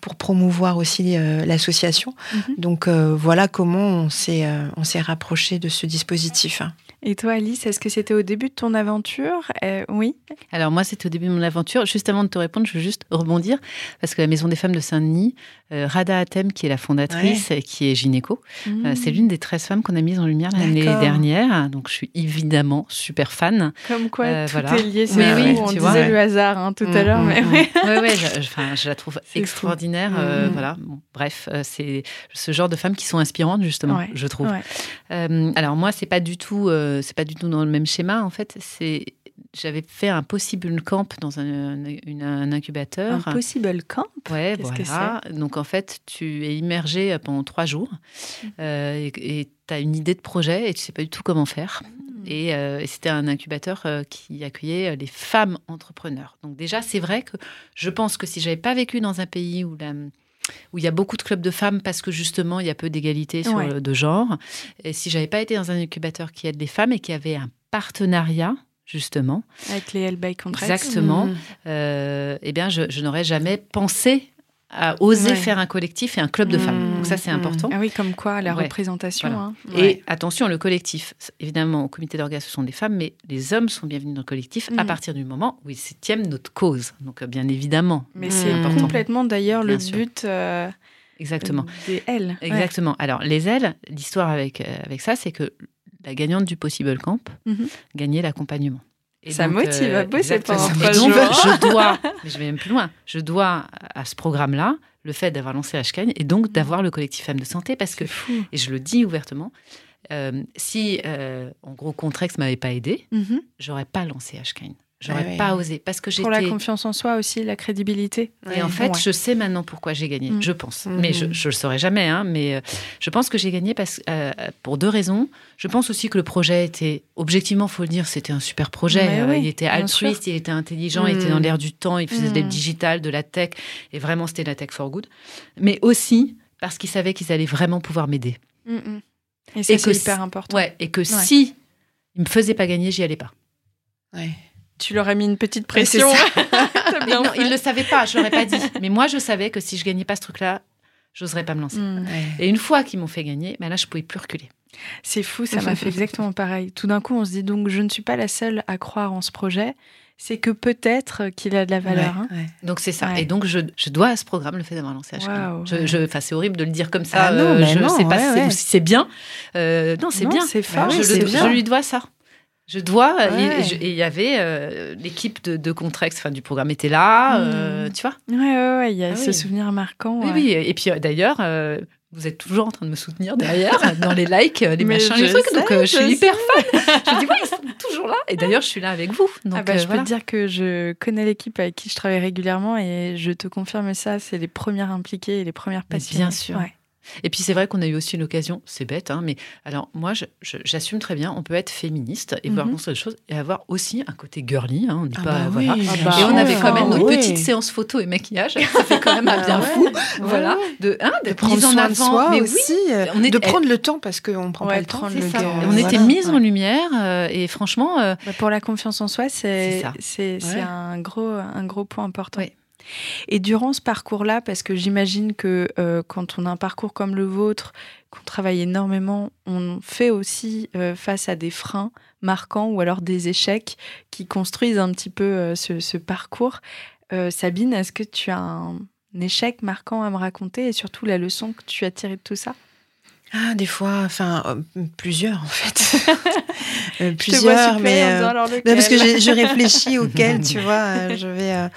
pour promouvoir aussi l'association. Mhm. Donc euh, voilà comment on s'est euh, on s'est rapproché de ce dispositif. Et toi, Alice, est-ce que c'était au début de ton aventure? Euh, Oui. Alors moi, c'était au début de mon aventure. Juste avant de te répondre, je veux juste rebondir parce que la Maison des femmes de Saint-Denis, euh, Rada Atem, qui est la fondatrice, et qui est gynéco, Mmh. euh, c'est l'une des 13 femmes qu'on a mises en lumière l'année dernière. Donc je suis évidemment super fan. Comme quoi, Euh, tout voilà. est lié. C'est Mais oui, on tu disait vois. le hasard hein, tout à Mm, l'heure, mm, mais mm. oui. Ouais, ouais, je, je- la trouve C'est extraordinaire. Voilà. Bon, bref, c'est ce genre de femmes qui sont inspirantes justement, Ouais, je trouve. ouais. Alors moi, c'est pas du tout, euh, c'est pas du tout dans le même schéma. En fait, c'est j'avais fait un possible camp dans un, une- un incubateur. Un possible camp? Ouais, Qu'est-ce que voilà. Donc en fait, tu es immergé pendant trois jours euh, et tu as une idée de projet et tu sais pas du tout comment faire. Et, euh, et c'était un incubateur euh, qui accueillait euh, les femmes entrepreneurs. Donc déjà, c'est vrai que je pense que si j'avais pas vécu dans un pays où la où il y a beaucoup de clubs de femmes parce que justement il y a peu d'égalité Ouais. de genre. Et si j'avais pas été dans un incubateur qui aide les femmes et qui avait un partenariat justement, Avec les Hell by Contracts. exactement, Mm. euh, eh bien je, je n'aurais jamais pensé à oser Ouais. faire un collectif et un club de femmes. Mm, Donc ça c'est mm. important. Ah oui, comme quoi, la Ouais. représentation. Voilà. hein. Et attention, le collectif, évidemment, au comité d'orgasme, ce sont des femmes, mais les hommes sont bienvenus dans le collectif à Mm. partir du moment où ils soutiennent notre cause. Donc, euh, bien évidemment. Mais c'est important. complètement d'ailleurs le sûr. but euh, Exactement. des. Ouais. Exactement. Alors, les ailes, l'histoire avec, euh, avec ça, c'est que la gagnante du Possible Camp gagnait l'accompagnement. Et Ça motive à bosser exactement. pendant trois jours. je dois, mais je vais même plus loin, je dois à ce programme-là le fait d'avoir lancé HCAN et donc d'avoir le collectif Femmes de Santé parce que, fou. et je le dis ouvertement, euh, si, euh, en gros, Contrex m'avait pas aidé, Mhm. j'aurais pas lancé HCAN. J'aurais ouais. pas osé parce que Pour la j'étais. confiance en soi aussi, la crédibilité. Et en fait, Ouais. je sais maintenant pourquoi j'ai gagné, Mm. je pense. Mhm. Mais je ne le saurai jamais. Hein, mais euh, je pense que j'ai gagné parce, euh, pour deux raisons. Je pense aussi que le projet était, objectivement, faut le dire, c'était un super projet. Euh, oui, il était altruiste, il était intelligent, il était Mm. dans l'air du temps, il faisait de Mm. digital, de la tech. Et vraiment, c'était de la tech for good. Mais aussi parce qu'ils savaient qu'ils allaient vraiment pouvoir m'aider. Mhm. Et Et c'est que hyper important. Ouais, et que si ils me faisaient pas gagner, j'y allais pas. Ouais. Tu leur as mis une petite pression. bien non, ils le savaient pas, je l'aurais pas dit. Mais moi, je savais que si je gagnais pas ce truc-là, j'oserais pas me lancer. Ouais. Et une fois qu'ils m'ont fait gagner, ben là, je pouvais plus reculer. C'est fou, ça m'a fait exactement pareil. Tout d'un coup, on se dit donc, je ne suis pas la seule à croire en ce projet. C'est que peut-être qu'il a de la valeur. hein. Ouais. Donc c'est ça. Ouais. Et donc je, je dois à ce programme le fait d'avoir lancé HK. Waouh, Je- ouais. je- Enfin, c'est horrible de le dire comme ça. Ah non, euh, mais je non, sais pas ouais, si c'est- bien. Euh, non, c'est bien. c'est fort. je, le- je lui dois ça. Je dois. et- Ouais. Et il y avait euh, l'équipe de, de Contrex, enfin du programme était là. euh, Mm. tu vois. Ouais, ouais, ouais, il y a Ah ce oui. souvenir marquant. Oui, oui. Et puis euh, d'ailleurs. euh, vous êtes toujours en train de me soutenir derrière, dans les likes, euh, les Mais machins, les trucs. sais, donc, euh, je suis hyper fan. je dis, ouais, ils sont toujours là. Et d'ailleurs, je suis là avec vous. Donc, ah bah, euh, je voilà. peux te dire que je connais l'équipe avec qui je travaille régulièrement et je te confirme ça, c'est les premières impliquées et les premières passionnées. bien sûr. Et puis c'est vrai qu'on a eu aussi l'occasion, c'est bête, hein, mais alors moi j'assume très bien, on peut être féministe et voir Mhm. construire des choses et avoir aussi un côté girly, hein, on dit Ah pas, bah voilà. oui, Ah bien bah Et on avait quand même Ah notre Oui. petite séance photo et maquillage, ça fait quand même un bien Ah ouais. fou, voilà, de, hein, de prendre mise en soin avant, de soi mais aussi, on est- de prendre le temps parce qu'on prend Ouais, pas le temps. le on voilà. était mise en lumière euh, et franchement, euh, Bah, pour la confiance en soi, c'est C'est ça. c'est c'est Ouais. un gros un gros point important. Oui. Et durant ce parcours-là, parce que j'imagine que euh, quand on a un parcours comme le vôtre, qu'on travaille énormément, on fait aussi euh, face à des freins marquants ou alors des échecs qui construisent un petit peu euh, ce, parcours. Sabine, est-ce que tu as un échec marquant à me raconter et surtout la leçon que tu as tirée de tout ça? Ah, des fois, enfin, euh, plusieurs en fait. Euh, plusieurs, mais. euh, alors non, parce que je réfléchis auquel, tu vois, je vais.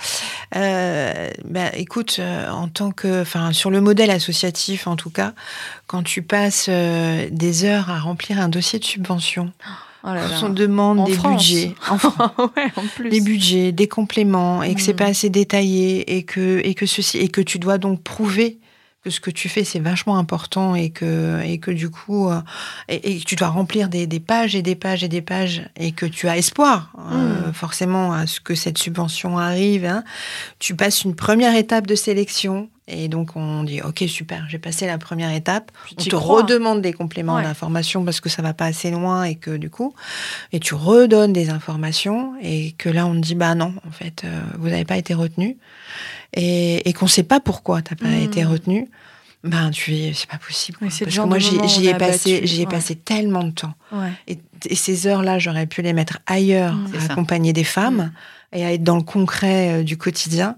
bah, écoute, en tant que, enfin, sur le modèle associatif, en tout cas, quand tu passes des heures à remplir un dossier de subvention, Oh là là. on demande En des France. budgets, en France, ouais, en plus. des budgets, des compléments, et que c'est Mm. pas assez détaillé, et que et que ceci, et que tu dois donc prouver que ce que tu fais c'est vachement important et que et que du coup euh, et, tu dois remplir des, des pages et des pages et des pages et que tu as espoir euh, forcément à ce que cette subvention arrive hein. tu passes une première étape de sélection et donc on dit ok super j'ai passé la première étape on te crois. redemande des compléments Ouais. d'information parce que ça va pas assez loin et que du coup et tu redonnes des informations et que là on te dit bah non en fait euh, vous n'avez pas été retenu et, et qu'on sait pas pourquoi t'as pas Mm. été retenu Ben, tu es, c'est pas possible. Oui, Parce que moi, j'y ai passé, j'y ai ouais. passé tellement de temps. Ouais. Et, et ces heures-là, j'aurais pu les mettre ailleurs, Mm. C'est à accompagner des femmes et à être dans le concret euh, du quotidien.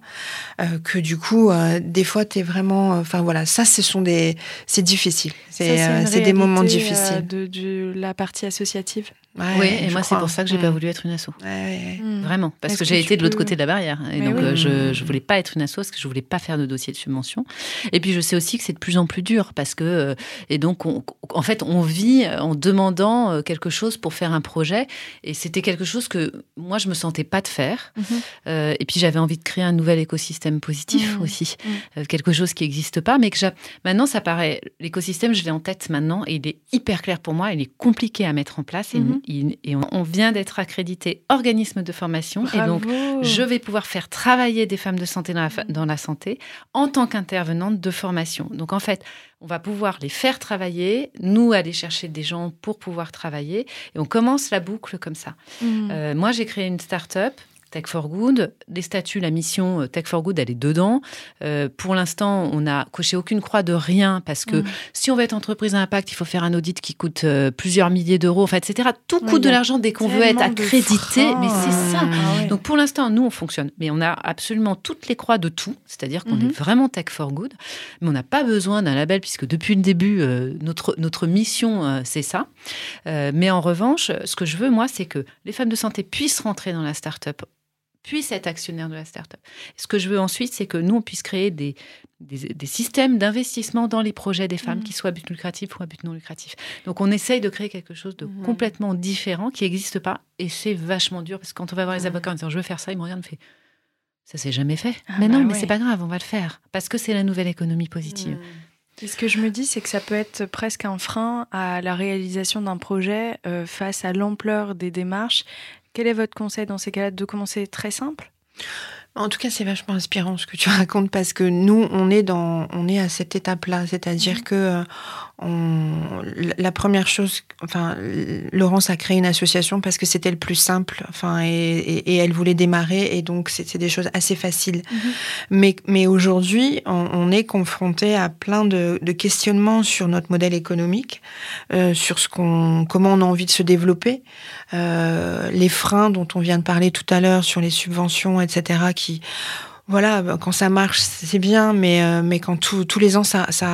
euh, que du coup, euh, des fois, tu es vraiment. Enfin voilà, ça, ce sont des. C'est difficile. C'est euh, des moments euh, difficiles. de, de la partie associative. Ouais, oui, et moi, c'est pour ça que j'ai Mm. pas voulu être une asso. Ouais, ouais, ouais. Mm. Vraiment, parce que que j'ai été de l'autre côté de la barrière. Et Mais donc, oui. euh, je, je voulais pas être une asso parce que je voulais pas faire de dossier de subvention. Et puis, je sais aussi que c'est de plus en plus dur parce que, euh, et donc, on- en fait, on vit en demandant quelque chose pour faire un projet. Et c'était quelque chose que moi, je me sentais pas de faire. Mhm. Euh, et puis, j'avais envie de créer un nouvel écosystème positif Mhm. aussi. Mhm. Euh, quelque chose qui n'existe pas, mais que maintenant, ça paraît, l'écosystème, je l'ai en tête maintenant et il est hyper clair pour moi. Il est compliqué à mettre en place. Et- il- et on, vient d'être accrédité organisme de formation. Et donc, je vais pouvoir faire travailler des femmes de santé dans la, dans la santé en tant qu'intervenante de formation. Donc en fait, on va pouvoir les faire travailler, nous aller chercher des gens pour pouvoir travailler, et on commence la boucle comme ça. Mm. Euh, moi, j'ai créé une start-up. Tech for Good, les statuts, la mission euh, Tech for Good, elle est dedans. Euh, pour l'instant, on n'a coché aucune croix de rien parce que Mm. si on veut être entreprise à impact, il faut faire un audit qui coûte euh, plusieurs milliers d'euros, enfin, etc. Tout coûte de l'argent dès qu'on veut être accrédité, mais c'est ça. Ah ouais. Donc pour l'instant, nous, on fonctionne. Mais on a absolument toutes les croix de tout. C'est-à-dire qu'on Mhm. est vraiment tech for good. Mais on n'a pas besoin d'un label puisque depuis le début, euh, notre, notre mission, c'est ça. Mais en revanche, ce que je veux, moi, c'est que les femmes de santé puissent rentrer dans la start-up puissent être actionnaires de la start-up. Ce que je veux ensuite, c'est que nous, on puisse créer des, des, des systèmes d'investissement dans les projets des femmes, Mhm. qui soient à but lucratif ou à but non lucratif. Donc, on essaye de créer quelque chose de Mhm. complètement différent qui n'existe pas. Et c'est vachement dur parce que quand on va voir les avocats en disant je veux faire ça, ils me regardent et me font ça s'est jamais fait. Ah mais bah non, mais ouais. c'est pas grave, on va le faire parce que c'est la nouvelle économie positive. Et ce que je me dis, c'est que ça peut être presque un frein à la réalisation d'un projet euh, face à l'ampleur des démarches. Quel est votre conseil dans ces cas-là de commencer très simple? En tout cas, c'est vachement inspirant ce que tu racontes parce que nous, on est dans, on est à cette étape-là, c'est-à-dire Mhm. que euh, on, la première chose, enfin, Laurence a créé une association parce que c'était le plus simple, enfin, et, et- et elle voulait démarrer et donc c'est des choses assez faciles. Mais, mais aujourd'hui, on, on est confronté à plein de, de questionnements sur notre modèle économique, euh, sur ce qu'on, comment on a envie de se développer, euh, les freins dont on vient de parler tout à l'heure sur les subventions, etc. Qui, voilà, bah, quand ça marche, c'est bien, mais euh, mais quand tout- tous les ans, ça, ça,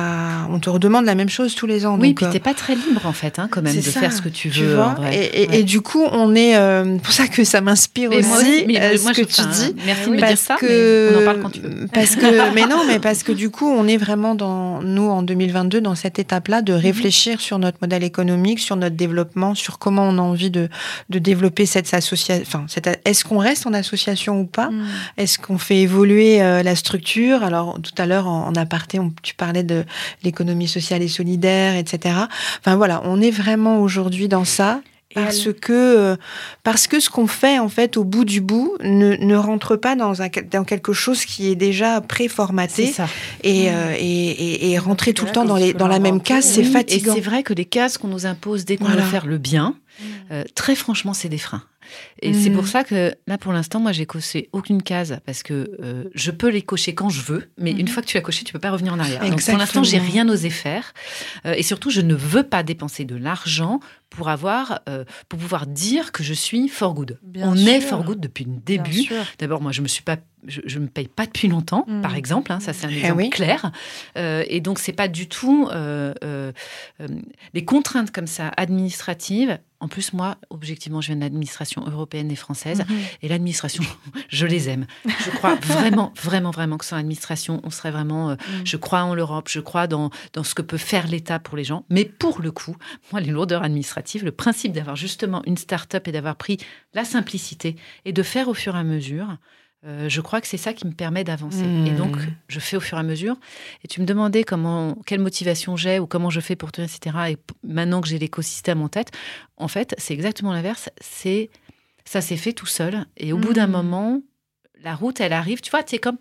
on te redemande la même chose tous les ans. Oui, donc, puis euh, t'es pas très libre en fait, hein, quand même, de ça, faire ce que tu tu veux. vois, en vrai. et, et- Ouais. et du coup, on est. euh, pour ça que ça m'inspire aussi, moi aussi, mais euh, moi, ce je- que tu dis. Merci de me dire ça, que, mais on en parle quand tu veux. Parce que, mais non, mais parce que du coup, on est vraiment dans nous en 2022 dans cette étape-là de réfléchir sur notre modèle économique, sur notre développement, sur comment on a envie de de développer cette association. Enfin, est-ce qu'on reste en association ou pas? Mm. Est-ce qu'on fait évoluer euh, la structure Alors tout à l'heure en, en aparté, on- tu parlais de l'économie sociale et solidaire, etc. Enfin voilà, on est vraiment aujourd'hui dans ça. Parce que, euh, parce que ce qu'on fait, en fait, au bout du bout, ne, ne rentre pas dans, un, dans quelque chose qui est déjà C'est préformaté ça. et, Mm. euh, et, et, et rentrer tout le temps dans, les, dans la même case, c'est Oui, fatigant. Et c'est vrai que les cases qu'on nous impose dès qu'on Voilà. veut faire le bien, Mm. euh, très franchement, c'est des freins. Et c'est pour ça que là, pour l'instant, moi, j'ai coché aucune case parce que euh, je peux les cocher quand je veux, mais une fois que tu as coché, tu peux pas revenir en arrière. Donc, pour l'instant, j'ai rien osé faire. Euh, et surtout, je ne veux pas dépenser de l'argent pour avoir, euh, pour pouvoir dire que je suis for good. Bien On est for good depuis le début. D'abord, moi, je me suis pas, je, je me paye pas depuis longtemps, Mm. par exemple. hein, ça, c'est un Eh exemple oui. clair. Euh, et donc, c'est pas du tout euh, les contraintes comme ça administratives. En plus, moi, objectivement, je viens de l'administration européenne et française. Mhm. Et l'administration, je les aime. Je crois vraiment, vraiment, vraiment que sans l'administration, on serait vraiment. euh, Mm. je crois en l'Europe, je crois dans, dans ce que peut faire l'État pour les gens. Mais pour le coup, moi, les lourdeurs administratives, le principe d'avoir justement une start-up et d'avoir pris la simplicité et de faire au fur et à mesure, euh, je crois que c'est ça qui me permet d'avancer. Et donc, je fais au fur et à mesure. Et tu me demandais comment, quelle motivation j'ai ou comment je fais pour tenir, etc. Et maintenant que j'ai l'écosystème en tête, en fait, c'est exactement l'inverse. C'est ça s'est fait tout seul. Et au bout d'un Mm. moment, la route, elle arrive, tu vois, c'est comme,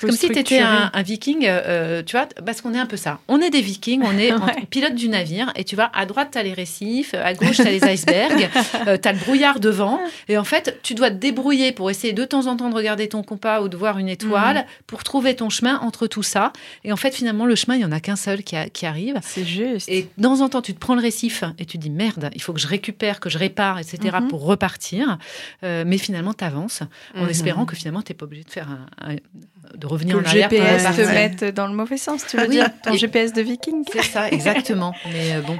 comme si tu étais un, un viking, euh, tu vois, parce qu'on est un peu ça. On est des vikings, on est Ouais. pilote du navire, et tu vois, à droite, tu as les récifs, à gauche, tu as les icebergs, euh, tu as le brouillard devant, et en fait, tu dois te débrouiller pour essayer de temps en temps de regarder ton compas ou de voir une étoile, pour trouver ton chemin entre tout ça. Et en fait, finalement, le chemin, il n'y en a qu'un seul qui, a- qui arrive. C'est juste. Et de temps en temps, tu te prends le récif et tu dis merde, il faut que je récupère, que je répare, etc. Mhm. pour repartir. Euh, mais finalement, tu avances en Mhm. espérant que finalement, tu n'es pas obligé de faire un, un- de que revenir le en arrière. pour GPS te mette dans le mauvais sens, tu veux Oui. dire Ton GPS de viking C'est ça, exactement. mais euh, bon.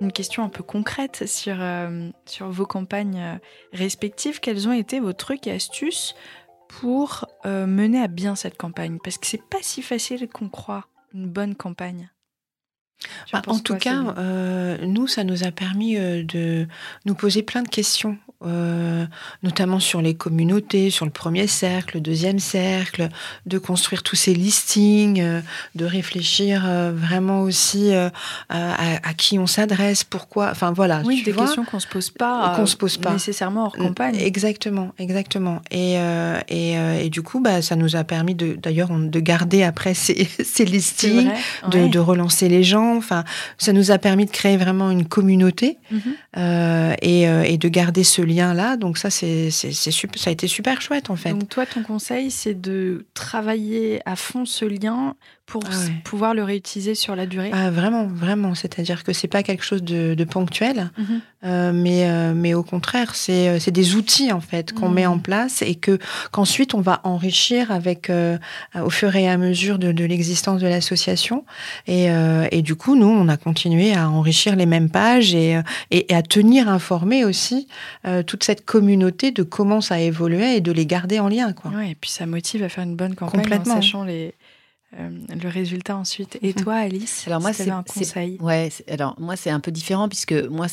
Une question un peu concrète sur, euh, sur vos campagnes euh, respectives. Quels ont été vos trucs et astuces pour euh, mener à bien cette campagne? Parce que c'est pas si facile qu'on croit une bonne campagne. Bah, en tout cas, euh, nous, ça nous a permis euh, de nous poser plein de questions, euh, notamment sur les communautés, sur le premier cercle, le deuxième cercle, de construire tous ces listings, de réfléchir vraiment aussi à, à qui on s'adresse, pourquoi. Enfin voilà, oui, tu des vois. questions qu'on se pose pas, Qu'on se pose pas. nécessairement hors campagne. Exactement, exactement. Et, et, et du coup, bah, ça nous a permis de, d'ailleurs, de garder après ces, ces listings, de, ouais. de relancer les gens. Enfin, ça nous a permis de créer vraiment une communauté Mhm. euh, et, euh, et de garder ce lien-là. Donc ça, c'est, ça a été super chouette en fait. Donc toi, ton conseil, c'est de travailler à fond ce lien pour Ah ouais. pouvoir le réutiliser sur la durée. Ah, vraiment, vraiment. C'est-à-dire que c'est pas quelque chose de, de ponctuel, Mhm. euh, mais, euh, mais au contraire, c'est, euh, c'est des outils en fait qu'on Mhm. met en place et que qu'ensuite on va enrichir avec euh, au fur et à mesure de, de l'existence de l'association. Et, et du coup, nous, on a continué à enrichir les mêmes pages et, et, et à tenir informé aussi toute cette communauté de comment ça évoluait et de les garder en lien. Quoi. Ouais, et puis ça motive à faire une bonne campagne Complètement. en sachant les, euh, le résultat ensuite. Et toi, Alice, Alors moi, c'est un conseil Ouais, alors moi c'est un peu différent puisque moi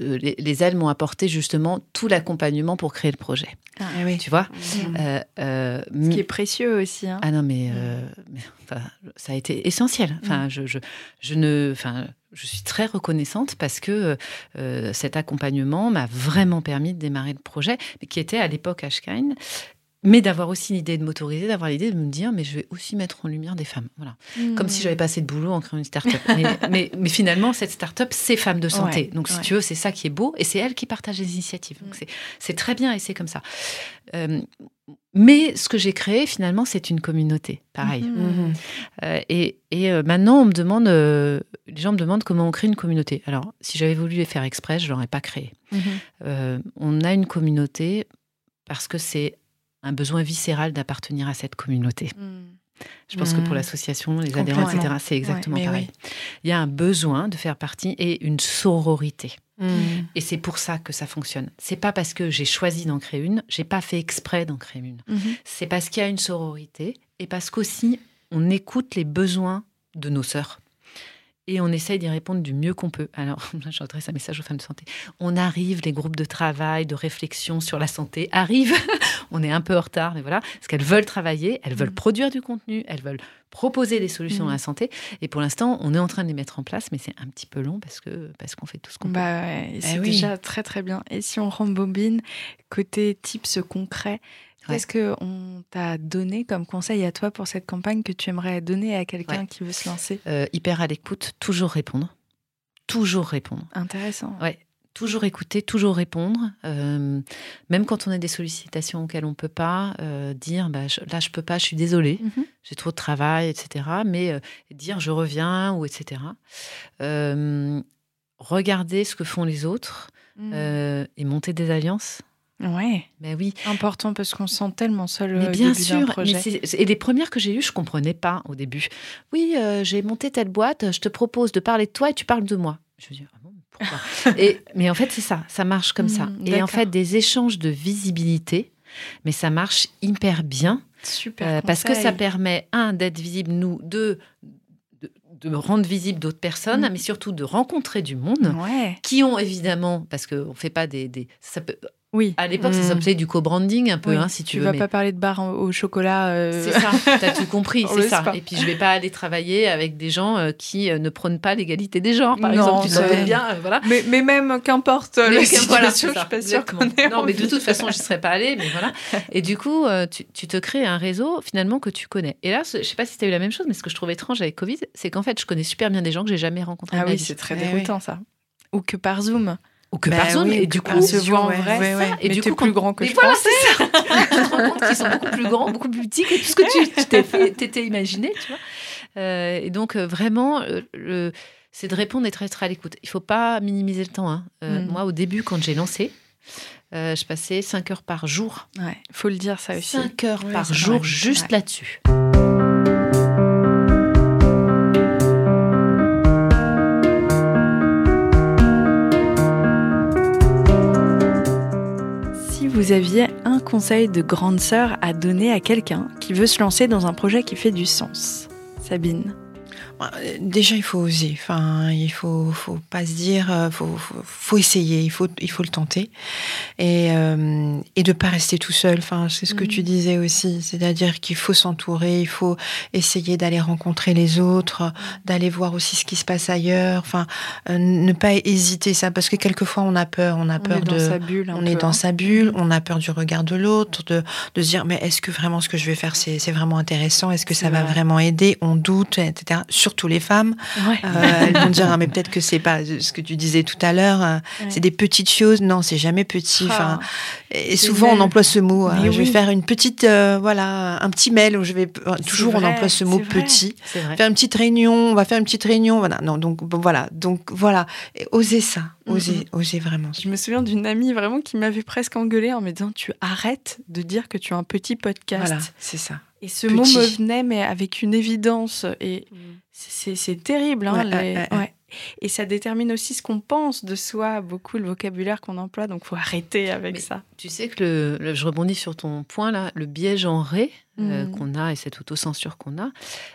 euh, les, les ailes m'ont apporté justement tout l'accompagnement pour créer le projet. Ah oui. Tu vois Mhm. Euh, euh, Ce qui est précieux aussi. Hein. Ah non, mais, mais, enfin, ça a été essentiel. Enfin, je, je, je ne, enfin, je suis très reconnaissante parce que euh, cet accompagnement m'a vraiment permis de démarrer le projet, qui était à l'époque Ashkine. Mais d'avoir aussi l'idée de m'autoriser, d'avoir l'idée de me dire, mais je vais aussi mettre en lumière des femmes. Voilà. Comme Hmm. si j'avais pas assez de boulot en créant une start-up. mais, mais, mais finalement, cette start-up, c'est femmes de santé. Ouais, Donc, si ouais. tu veux, c'est ça qui est beau et c'est elles qui partagent les initiatives. Donc, Mm. c'est- très bien et c'est comme ça. Euh, mais ce que j'ai créé, finalement, c'est une communauté. Pareil. Mhm. Mhm. Euh, et et, euh, maintenant, on me demande, euh, les gens me demandent comment on crée une communauté. Alors, si j'avais voulu les faire exprès, je l'aurais pas créé. Mhm. Euh, on a une communauté parce que c'est un besoin viscéral d'appartenir à cette communauté. Hmm. Je pense que pour Mhm. l'association, les adhérents, etc., c'est exactement pareil. Il y a un besoin de faire partie et une sororité. Mhm. Et c'est pour ça que ça fonctionne. C'est pas parce que j'ai choisi d'en créer une, j'ai pas fait exprès d'en créer une. Mhm. C'est parce qu'il y a une sororité et parce qu'aussi on écoute les besoins de nos sœurs. Et on essaye d'y répondre du mieux qu'on peut. Alors, j'adresse un message aux femmes de santé. On arrive, les groupes de travail, de réflexion sur la santé arrivent. on est un peu en retard, mais voilà. Parce qu'elles veulent travailler, elles veulent Mm. produire du contenu, elles veulent proposer des solutions Mm. à la santé. Et pour l'instant, on est en train de les mettre en place, mais c'est un petit peu long parce que parce qu'on fait tout ce qu'on peut. Bah ouais, et c'est déjà très très bien. Et si on rembobine côté tips concrets. Qu'est-ce que on t'a donné comme conseil à toi pour cette campagne que tu aimerais donner à quelqu'un Ouais. qui veut se lancer? Euh, hyper à l'écoute, toujours répondre. Toujours répondre. Intéressant. Ouais. Toujours écouter, toujours répondre. Euh, même quand on a des sollicitations auxquelles on ne peut pas, euh, dire bah, je- là, je peux pas, je suis désolée, Mhm. j'ai trop de travail, etc. Mais dire je reviens, ou etc. Regarder ce que font les autres Mhm. et monter des alliances. Ouais, Ben oui, important parce qu'on se sent tellement seul mais au bien début sûr. projet. mais et les premières que j'ai eues, je comprenais pas au début. Oui, euh, j'ai monté telle boîte, je te propose de parler de toi et tu parles de moi. Je me dis, ah bon, pourquoi et, Mais en fait, c'est ça, ça marche comme ça. Mm, Et en fait, des échanges de visibilité, mais ça marche hyper bien Super. euh, parce que ça permet, un, d'être visible, nous, deux, de, rendre visible d'autres personnes, Mm. mais surtout de rencontrer du monde Ouais. qui ont évidemment, parce qu'on ne fait pas des, des- ça peut- Oui. À l'époque, ça Mm. s'appelait du co-branding un peu, Oui, hein, si tu, tu veux. vas mais- pas parler de bar au chocolat. euh, C'est ça, t'as tout compris, c'est ça. pas. Et puis je vais pas aller travailler avec des gens euh, qui euh, ne prônent pas l'égalité des genres, par Non, exemple. Tu ça- savais bien, voilà. Mais, mais même qu'importe la situation, voilà, je suis ça, pas sûre qu'on ait Non, mais de toute façon, je ne serais pas allée, mais voilà. Et du coup, tu, tu te crées un réseau finalement que tu connais. Et là, je sais pas si tu as eu la même chose, mais ce que je trouve étrange avec Covid, c'est qu'en fait, je connais super bien des gens que j'ai jamais rencontrés. Ah oui, c'est très Eh déroutant ça. Ou que par Zoom. Ou que Bah Zoom, oui, et du coup, se voit en vrai. ouais, ouais. Et mais du coup, plus quand- grand que Mais je voilà, pensais. c'est ça. tu te rends compte qu'ils sont beaucoup plus grands, beaucoup plus petits que tout ce que tu t'étais imaginé, tu vois. Euh, et donc, euh, vraiment, euh, c'est de répondre et d'être à l'écoute. Il faut pas minimiser le temps. hein. Euh, Mm. Moi, au début, quand j'ai lancé, je passais 5 heures par jour. Ouais, faut le dire ça aussi. 5 heures Ouais, par jour vrai. juste là-dessus. Vous aviez un conseil de grande sœur à donner à quelqu'un qui veut se lancer dans un projet qui fait du sens, Sabine. Euh, Déjà, il faut oser. Enfin, il faut, faut pas se dire, euh, faut, faut, faut essayer. Il faut, il faut le tenter et euh, et de pas rester tout seul. Enfin, c'est ce que Mhm. tu disais aussi, c'est-à-dire qu'il faut s'entourer, il faut essayer d'aller rencontrer les autres, d'aller voir aussi ce qui se passe ailleurs. Enfin, euh, ne pas hésiter ça, parce que quelquefois on a peur, on a On peur est dans de, sa bulle. on peu, est dans hein. sa bulle, on a peur du regard de l'autre, de, de se dire mais est-ce que vraiment ce que je vais faire c'est c'est vraiment intéressant, est-ce que ça va vrai. vraiment aider? On doute, etc. Surtout les femmes, Ouais. euh, elles vont dire ah, mais peut-être que c'est pas ce que tu disais tout à l'heure, Ouais. c'est des petites choses. Non, c'est jamais petit. Ah. Enfin, et souvent on emploie ce mot. Euh, Je vais faire une petite, euh, voilà, un petit mail où je vais euh, toujours on emploie ce mot petit. Faire une petite réunion, on va faire une petite réunion, voilà. Non, donc bon, voilà, donc voilà, Et osez ça, osez, Mhm. osez vraiment. Je me souviens d'une amie vraiment qui m'avait presque engueulée en me disant tu arrêtes de dire que tu as un petit podcast. Voilà, c'est ça. Et ce Petit. mot me venait mais avec une évidence et c'est c'est terrible. hein, Ouais, les- ouais, ouais. ouais. Et ça détermine aussi ce qu'on pense de soi, beaucoup le vocabulaire qu'on emploie, donc faut arrêter avec Mais ça. Tu sais que le, le- je rebondis sur ton point là, le biais genré euh, Mhm. qu'on a et cette autocensure qu'on a,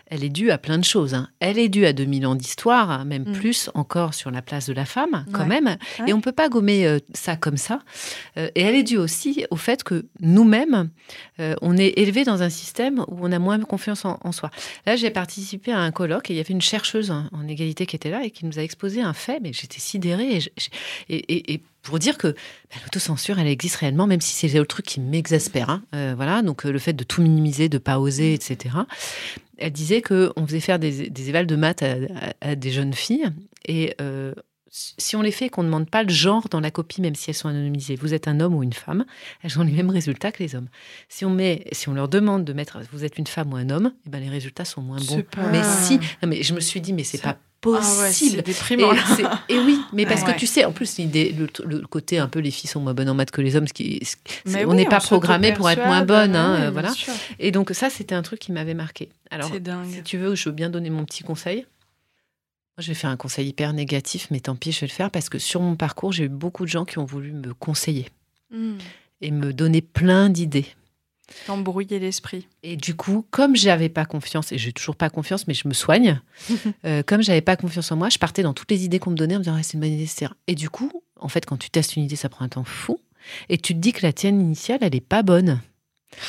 elle est due à plein de choses. hein. Elle est due à 2000 ans d'histoire, hein, même Mhm. plus encore sur la place de la femme, quand Ouais. même. Ouais. Et on peut pas gommer euh, ça comme ça. Euh, et elle est due aussi au fait que nous-mêmes, on est élevés dans un système où on a moins confiance en, en soi. Là, j'ai participé à un colloque et il y avait une chercheuse en, en égalité qui était là et qui nous a exposé un fait, mais j'étais sidérée. Et, je- je- et- et- et pour dire que bah, l'autocensure, elle existe réellement, même si c'est le truc qui m'exaspère. hein. Euh, voilà, donc euh, le fait de tout minimiser, de pas oser, etc. Elle disait que on faisait faire des, des évals de maths à, à- à des jeunes filles et euh, si on les fait et qu'on ne demande pas le genre dans la copie, même si elles sont anonymisées, vous êtes un homme ou une femme, elles ont les mêmes résultats que les hommes. Si on, met, si on leur demande de mettre vous êtes une femme ou un homme, eh ben les résultats sont moins bons. Pas- Mais si, non, mais je me suis dit, mais c'est Ça- Ah ouais, possible. c'est déprimant. Et, oui, mais parce Ouais. que tu sais, en plus, l'idée- le, le côté un peu les filles sont moins bonnes en maths que les hommes, ce qui, ce- on n'est pas programmé pour être moins bonne. hein, ouais, euh, voilà. sûr. Et donc, ça, c'était un truc qui m'avait marqué. Alors, si tu veux, je veux bien donner mon petit conseil. Je vais faire un conseil hyper négatif, mais tant pis, je vais le faire parce que sur mon parcours, j'ai eu beaucoup de gens qui ont voulu me conseiller Hmm. et me donner plein d'idées. T'embrouiller l'esprit. Et du coup, comme j'avais pas confiance, et j'ai toujours pas confiance, mais je me soigne, euh, comme j'avais pas confiance en moi, je partais dans toutes les idées qu'on me donnait en me disant Ah, c'est une bonne idée, etc. Et du coup, en fait, quand tu testes une idée, ça prend un temps fou. Et tu te dis que la tienne initiale, elle est pas bonne.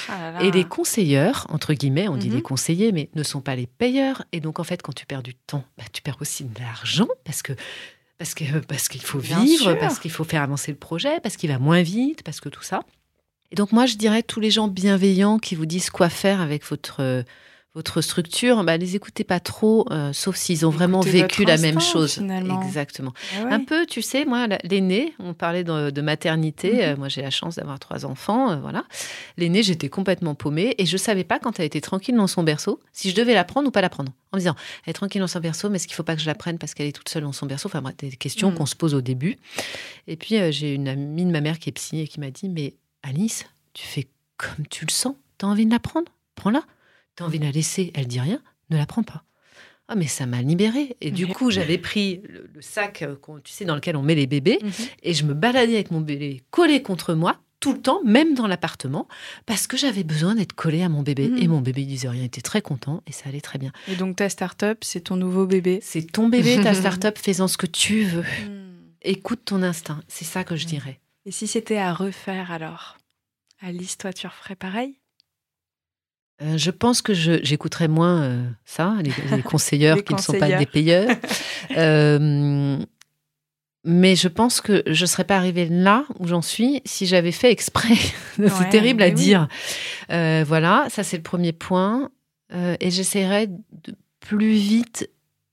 Ah là là. Et les conseilleurs, entre guillemets, on dit Mhm. les conseillers, mais ne sont pas les payeurs. Et donc, en fait, quand tu perds du temps, bah, tu perds aussi de l'argent parce que parce que parce qu'il faut Bien vivre, sûr. parce qu'il faut faire avancer le projet, parce qu'il va moins vite, parce que tout ça. Et donc, moi, je dirais tous les gens bienveillants qui vous disent quoi faire avec votre votre structure, bah, les écoutez pas trop, euh, sauf s'ils ont vraiment vécu la même chose. finalement. Exactement. Ah ouais. Un peu, tu sais, moi, la- l'aîné, on parlait de, de maternité. Mhm. euh, moi, j'ai la chance d'avoir trois enfants. euh, voilà. L'aîné, j'étais complètement paumée et je savais pas quand elle était tranquille dans son berceau si je devais la prendre ou pas la prendre. En me disant, elle est tranquille dans son berceau, mais est-ce qu'il faut pas que je la prenne parce qu'elle est toute seule dans son berceau? Enfin, bref, des questions Mhm. qu'on se pose au début. Et puis, euh, j'ai une amie de ma mère qui est psy et qui m'a dit, mais Alice, tu fais comme tu le sens. T'as envie de la prendre? Prends-la. T'as envie de la laisser Elle dit rien Ne la prends pas. Ah, mais ça m'a libérée. Et du coup, j'avais pris le, le sac, euh, tu sais, dans lequel on met les bébés, Mhm. et je me baladais avec mon bébé collé contre moi tout le temps, même dans l'appartement, parce que j'avais besoin d'être collée à mon bébé. Mhm. Et mon bébé il disait rien, il était très content et ça allait très bien. Et donc ta start-up, c'est ton nouveau bébé. C'est ton bébé, ta start-up, fais-en ce que tu veux. Hmm. Écoute ton instinct, c'est ça que je dirais. Et si c'était à refaire alors? Alice, toi, tu referais pareil? Euh, je pense que j'écouterais moins euh, ça, les, les conseilleurs qui ne sont pas des payeurs. euh, mais je pense que je ne serais pas arrivée là où j'en suis si j'avais fait exprès. c'est terrible à dire. Voilà, ça c'est le premier point. et j'essaierais de plus vite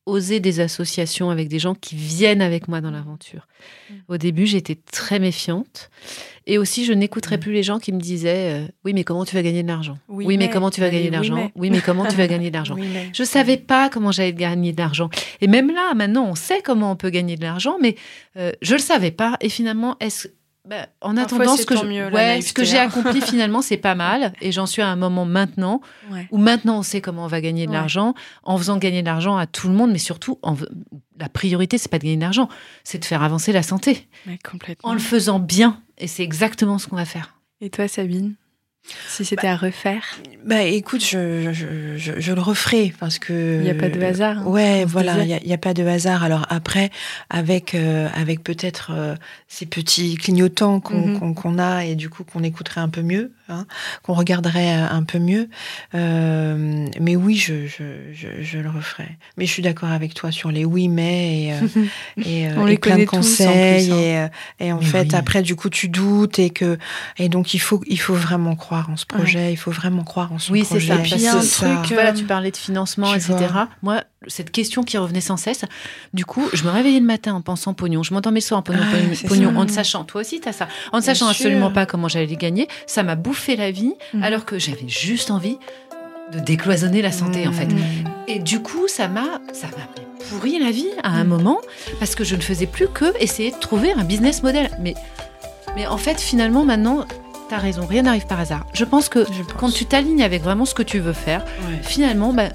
oser des associations avec des gens qui viennent avec moi dans l'aventure. Mm. Au début, j'étais très méfiante. Et aussi, je n'écouterais mm. plus les gens qui me disaient euh, Oui, mais comment tu vas gagner de l'argent? Oui, mais, comment tu vas gagner de l'argent Oui, mais comment tu vas gagner de l'argent Je ne savais pas comment j'allais gagner de l'argent. Et même là, maintenant, on sait comment on peut gagner de l'argent, mais euh, je ne le savais pas. Et finalement, est-ce bah, en attendant, ce que, ouais, ce que j'ai accompli finalement, c'est pas mal. Et j'en suis à un moment maintenant où maintenant on sait comment on va gagner de l'argent, en faisant gagner de l'argent à tout le monde, mais surtout, en, la priorité, c'est pas de gagner de l'argent, c'est de faire avancer la santé. complètement. En le faisant bien. Et c'est exactement ce qu'on va faire. Et toi, Sabine? Si c'était à refaire Bah écoute, je, je, je, le referai parce que. Il n'y a pas de hasard. Hein, ouais, voilà, il n'y a, a, pas de hasard. Alors après, avec, euh, avec peut-être euh, ces petits clignotants mhm. qu'on a et du coup qu'on écouterait un peu mieux, hein, qu'on regarderait euh, un peu mieux. mais oui, je, je, le referai. Mais je suis d'accord avec toi sur les oui, mais et, et, On les plein de conseils. Hein. Et, et, en fait, après, du coup, tu doutes et que. Et donc, il faut, il faut vraiment croire en ce projet, il faut vraiment croire en ce projet. Oui, c'est ça. Puis y a un truc, voilà, tu parlais de financement, etc. Moi, cette question qui revenait sans cesse, du coup, je me réveillais le matin en pensant pognon, je m'endormais le soir en pognon, pognon, en ne sachant, toi aussi, tu as ça, en ne sachant absolument pas comment j'allais les gagner. Ça m'a bouffé la vie, mhm. alors que j'avais juste envie de décloisonner la santé, en fait. Mhm. Et du coup, ça m'a, ça m'a pourri la vie à un mhm. moment, parce que je ne faisais plus que essayer de trouver un business model. Mais, mais en fait, finalement, maintenant, T'as raison, rien n'arrive par hasard. Je pense que quand tu t'alignes avec vraiment ce que tu veux faire, finalement, bah,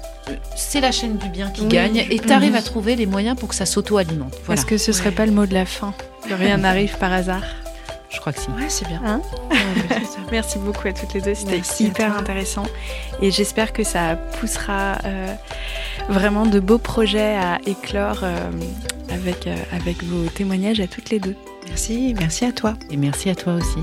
c'est la chaîne du bien qui gagne et tu arrives mhm. à trouver les moyens pour que ça s'auto-alimente. Est-ce que ce serait pas le mot de la fin Que rien n'arrive par hasard je crois que si. Ouais, c'est bien. Hein Merci beaucoup à toutes les deux. C'était hyper intéressant. Et j'espère que ça poussera euh, vraiment de beaux projets à éclore euh, avec, euh, avec vos témoignages à toutes les deux. Merci, merci à toi. Et merci à toi aussi.